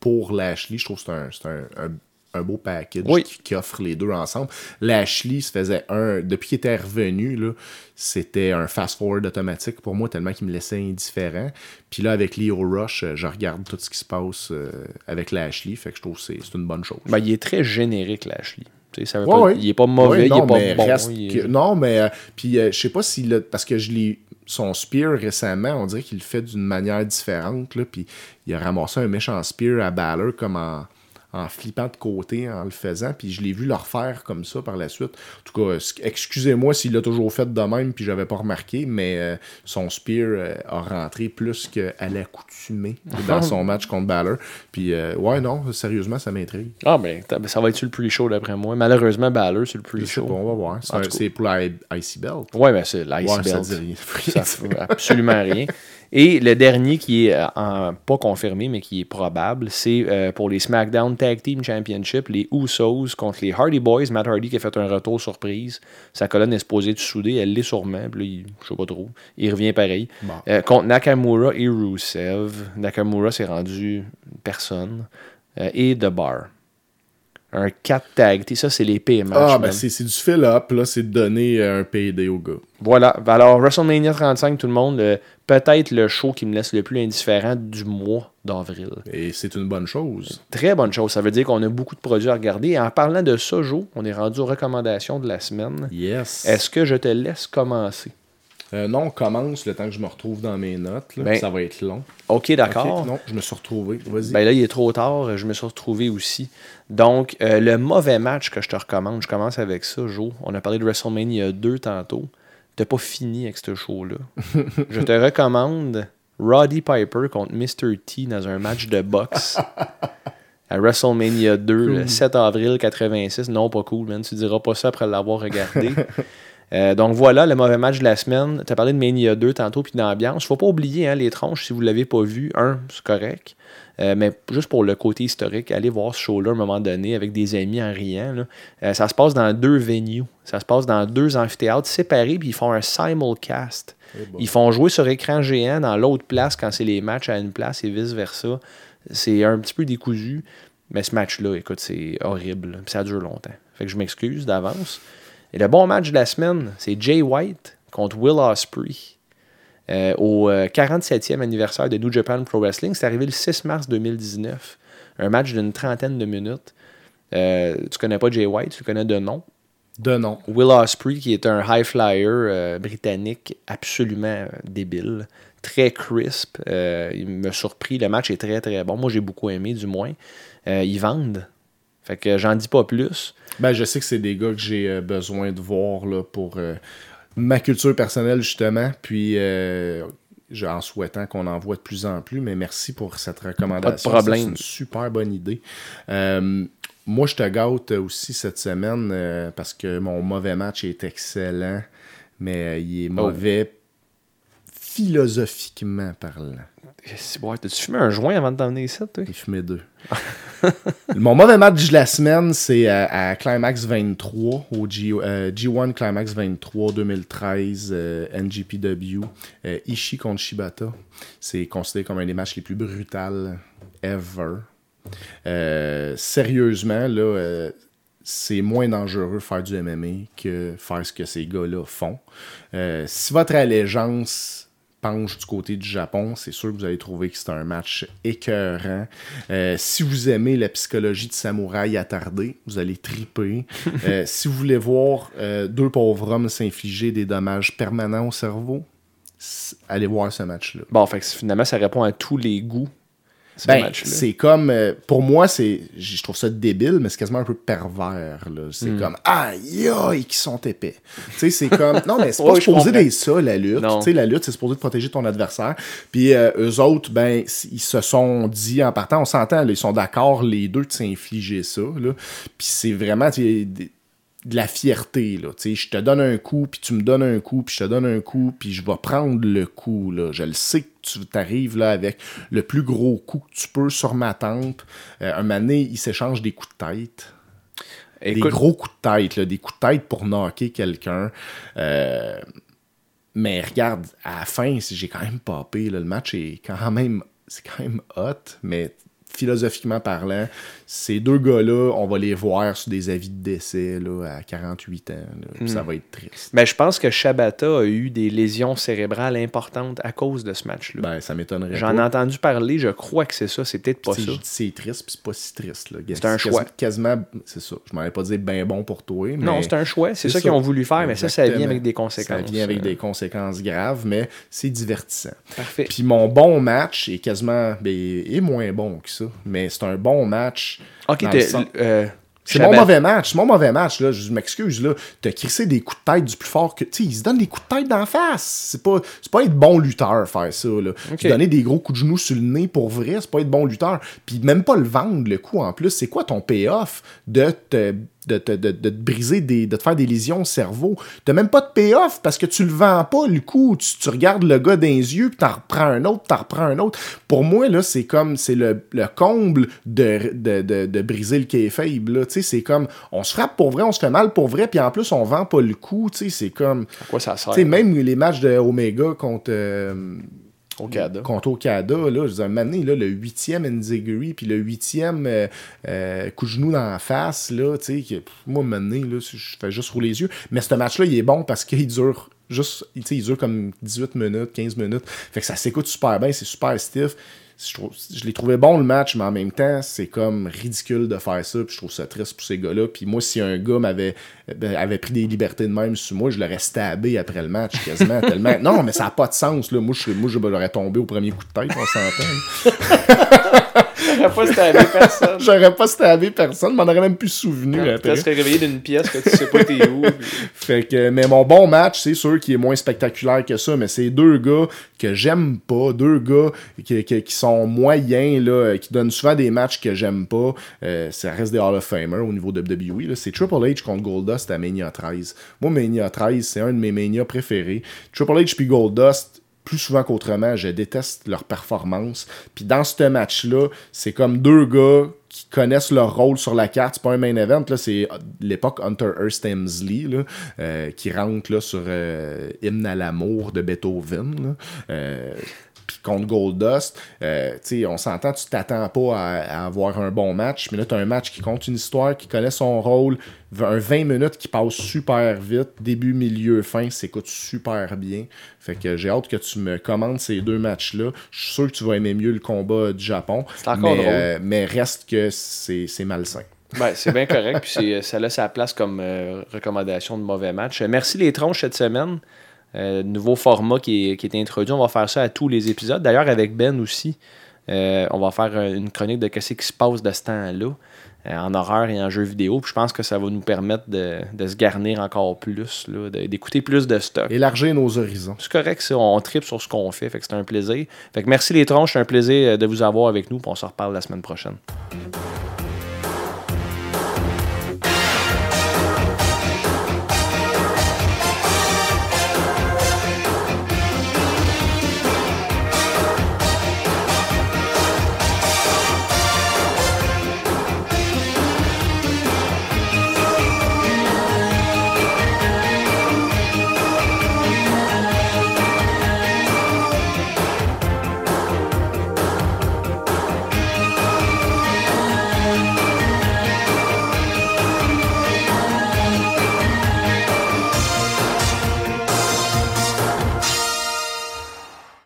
pour Lashley, je trouve que c'est un, c'est un, un- un beau package Oui. qui, qui offre les deux ensemble. Lashley se faisait un. Depuis qu'il était revenu, là, c'était un fast-forward automatique pour moi, tellement qu'il me laissait indifférent. Puis là, avec Leo Rush, je regarde tout ce qui se passe euh, avec Lashley, fait que je trouve que c'est c'est une bonne chose. Ben, il est très générique, Lashley. Tu sais, ça veut Ouais, pas- ouais. Il est pas mauvais, Ouais, il est pas bon. reste il est- que- non, mais euh, puis euh, je sais pas s'il a- parce que je l'ai son spear récemment, on dirait qu'il le fait d'une manière différente là, puis il a ramassé un méchant spear à Balor comme en, en flippant de côté en le faisant, puis je l'ai vu le refaire comme ça par la suite. En tout cas, excusez-moi s'il l'a toujours fait de même puis j'avais pas remarqué, mais euh, son spear euh, a rentré plus qu'à l'accoutumée dans son match contre Balor. Puis euh, ouais non, sérieusement, ça m'intrigue. Ah, ben, ben, ça va être sur le pre-show d'après moi? Malheureusement, Balor sur le pre-show. on va voir. C'est pour la IC Belt. Ouais, ben, c'est l'ice Ouais, ça belt. dit rien. Ça absolument rien. Et le dernier qui est en- pas confirmé, mais qui est probable, c'est pour les SmackDown Tag Team Championship, les Usos contre les Hardy Boys. Matt Hardy qui a fait un retour surprise. Sa colonne est supposée de souder, elle l'est sûrement. Puis là, il- je sais pas trop. Il revient pareil. Bon. Euh, contre Nakamura et Rusev. Nakamura s'est rendu personne. Euh, et The Bar. Un 4 tag. Ça, c'est les pires matchs. Ah, ben c'est du fill-up, là, c'est de donner euh, un payday au gars. Voilà. Alors, WrestleMania 35, tout le monde, euh, peut-être le show qui me laisse le plus indifférent du mois d'avril. Et c'est une bonne chose. Très bonne chose. Ça veut dire qu'on a beaucoup de produits à regarder. Et en parlant de ça, Joe, on est rendu aux recommandations de la semaine. Yes. Est-ce que je te laisse commencer? Euh, non, on commence le temps que je me retrouve dans mes notes. là. Ben, ça va être long. OK, d'accord. Non, je me suis retrouvé. Vas-y. Ben là, il est trop tard. Je me suis retrouvé aussi. Donc, euh, le mauvais match que je te recommande, je commence avec ça, Joe. On a parlé de WrestleMania 2 tantôt. t'as pas fini avec ce show-là. je te recommande Roddy Piper contre Mr. T dans un match de boxe à WrestleMania 2 le 7 avril 86. Non, pas cool, man. Tu diras pas ça après l'avoir regardé. Euh, donc voilà, le mauvais match de la semaine. Tu as parlé de Mania 2 tantôt, puis d'ambiance. Faut pas oublier hein, les tronches, si vous l'avez pas vu. Un, c'est correct. Euh, mais juste pour le côté historique, allez voir ce show-là à un moment donné avec des amis en riant. là. Euh, ça se passe dans deux venues. Ça se passe dans deux amphithéâtres séparés, puis ils font un simulcast. Ils font jouer sur écran géant dans l'autre place quand c'est les matchs à une place et vice-versa. C'est un petit peu décousu. Mais ce match-là, écoute, c'est horrible. Puis ça dure longtemps. Fait que je m'excuse d'avance. Et le bon match de la semaine, c'est Jay White contre Will Ospreay. euh, au euh, 47e anniversaire de New Japan Pro Wrestling. C'est arrivé le 6 mars 2019. Un match d'une trentaine de minutes. Euh, tu connais pas Jay White, tu le connais de nom? De nom. Will Ospreay, qui est un high flyer euh, britannique absolument euh, débile, très crisp. Euh, il m'a surpris. Le match est très très bon. Moi, j'ai beaucoup aimé, du moins. Euh, ils vendent. Fait que j'en dis pas plus. Ben, je sais que c'est des gars que j'ai euh, besoin de voir là, pour euh, ma culture personnelle, justement. Puis, euh, en souhaitant qu'on en voit de plus en plus. Mais merci pour cette recommandation. Pas de problème. C'est une super bonne idée. Euh, moi, je te gâte aussi cette semaine parce que mon mauvais match est excellent, mais il est Oh. mauvais philosophiquement parlant. C'est- Ouais, T'as-tu fumé un joint avant de t'emmener ici, toi? J'ai fumé deux. Mon mauvais match de la semaine, c'est à, à Climax 23, au G, euh, G1 Climax 23 2013, euh, NGPW. euh, Ishii contre Shibata. C'est considéré comme un des matchs les plus brutals ever. Euh, sérieusement, là, euh, c'est moins dangereux faire du MMA que faire ce que ces gars-là font. Euh, si votre allégeance penche du côté du Japon, c'est sûr que vous allez trouver que c'est un match écœurant. Euh, si vous aimez la psychologie de samouraï attardé, vous allez triper. Euh, si vous voulez voir euh, deux pauvres hommes s'infliger des dommages permanents au cerveau, allez voir ce match-là. Bon, fait que finalement, ça répond à tous les goûts. Ce Ben, match-là. c'est comme. euh, pour moi, c'est. Je trouve ça débile, mais c'est quasiment un peu pervers. là. Hmm. C'est comme. Aïe, aïe, qui sont épais. tu sais, c'est comme. Non, mais c'est pas supposé d'être ça, la lutte. Tu sais, la lutte, c'est supposé de protéger ton adversaire. Puis euh, eux autres, ben, ils se sont dit en partant, on s'entend, là, ils sont d'accord, les deux, de s'infliger ça. Là. Puis c'est vraiment. tu de la fierté, là. Tu sais, je te donne un coup, puis tu me donnes un coup, puis je te donne un coup, puis je vais prendre le coup, là. Je le sais que tu t'arrives, là, avec le plus gros coup que tu peux sur ma tempe. Euh, un moment donné, ils s'échangent des coups de tête. des gros coups de tête, là, des coups de tête pour knocker quelqu'un. Euh, mais regarde, à la fin, j'ai quand même popé, là, le match est quand même, c'est quand même hot, mais philosophiquement parlant, ces deux gars-là, on va les voir sur des avis de décès là, à 48 ans. là, Ça va être triste. ben, je pense que Shabata a eu des lésions cérébrales importantes à cause de ce match-là. Ben, ça m'étonnerait J'en ai entendu parler, je crois que c'est ça, c'est peut-être pas ça. c'est triste, puis c'est pas si triste. C'est un choix. Quasiment, c'est ça. Je m'en pas dit ben bon pour toi. Mais Non, c'est un choix, c'est ça qu'ils ont voulu faire, mais ça, ça vient avec des conséquences. Ça vient avec Euh, des conséquences graves, mais c'est divertissant. Parfait. Puis mon bon match est quasiment ben, est moins bon que ça, mais c'est un bon match. Ok, euh, C'est mon mauvais match, c'est mon mauvais match, là. Je m'excuse, là. T'as crissé des coups de tête du plus fort que. Tu sais, ils se donnent des coups de tête d'en face. C'est pas, pas être bon lutteur, faire ça, là. Ok. Se donner des gros coups de genoux sur le nez pour vrai, c'est pas être bon lutteur. Puis même pas le vendre, le coup, en plus. C'est quoi ton payoff de te. De, te- de- de te briser des. de te faire des lésions au cerveau. T'as même pas de payoff parce que tu le vends pas, le coup. Tu, tu regardes le gars dans les yeux, puis t'en reprends un autre, t'en reprends un autre. Pour moi, là, c'est comme. C'est le, le comble de, de, de, de briser le kayfabe, là. Tu sais, c'est comme. On se frappe pour vrai, on se fait mal pour vrai, puis en plus, on vend pas le coup. Tu sais, c'est comme. À quoi ça sert? Tu sais, même les matchs de Omega contre. euh, au Canada? contre Okada, là, je veux dire, un moment donné, là, le huitième Enziguri, puis le huitième euh, euh, coup de genou dans la face, là, tu sais, moi, donné, là, je fais juste rouler les yeux. Mais ce match-là, il est bon parce qu'il dure juste, tu sais, il dure comme 18 minutes, 15 minutes. Fait que ça s'écoute super bien, c'est super stiff. Je, trouve- je l'ai trouvé bon le match, mais en même temps, c'est comme ridicule de faire ça. Puis je trouve ça triste pour ces gars-là. Puis moi, si un gars m'avait ben, avait pris des libertés de même sur moi, je l'aurais stabé après le match quasiment tellement. Non, mais ça n'a pas de sens. Là. Moi, je, moi, j'aurais tombé au premier coup de tête, on s'entend. J'aurais pas stabé personne. J'aurais pas stabé personne, m'en aurais même plus souvenu Tu après. serais réveillé d'une pièce que tu sais pas t'es où. puis- Fait que, mais mon bon match, c'est sûr qu'il est moins spectaculaire que ça, mais c'est deux gars que j'aime pas, deux gars qui, sont moyens, là, qui donnent souvent des matchs que j'aime pas. Euh, ça reste des Hall of Famer au niveau de WWE. C'est Triple H contre Goldust à Mania 13. Moi, Mania 13, c'est un de mes Mania préférés. Triple H puis Goldust, plus souvent qu'autrement, je déteste leur performance. Puis dans ce match-là, c'est comme deux gars qui connaissent leur rôle sur la carte. C'est pas un main event, là, c'est l'époque Hunter Hearst Helmsley, là, euh, qui rentre là, sur euh, Hymne à l'amour de Beethoven. là. Euh, contre Goldust, euh, tu sais, on s'entend, tu t'attends pas à, à avoir un bon match, mais là, tu as un match qui compte une histoire, qui connaît son rôle, un 20 minutes qui passe super vite, début, milieu, fin, s'écoute super bien. Fait que j'ai hâte que tu me commandes ces deux matchs-là. Je suis sûr que tu vas aimer mieux le combat du Japon. C'est encore mais, drôle. euh, mais reste que c'est c'est malsain. Ben, c'est bien correct. Puis c'est- ça laisse sa place comme euh, recommandation de mauvais match. Euh, Merci les tronches cette semaine. Euh, nouveau format qui est, qui est introduit. On va faire ça à tous les épisodes. D'ailleurs, avec Ben aussi, euh, on va faire une chronique de ce qui se passe de ce temps-là, euh, en horreur et en jeu vidéo. Puis je pense que ça va nous permettre de, de se garnir encore plus, d'écouter plus de stock. Élargir nos horizons. C'est correct, ça. On tripe sur ce qu'on fait. Fait que c'est un plaisir. Fait que merci les tronches. C'est un plaisir de vous avoir avec nous. Puis on se reparle la semaine prochaine.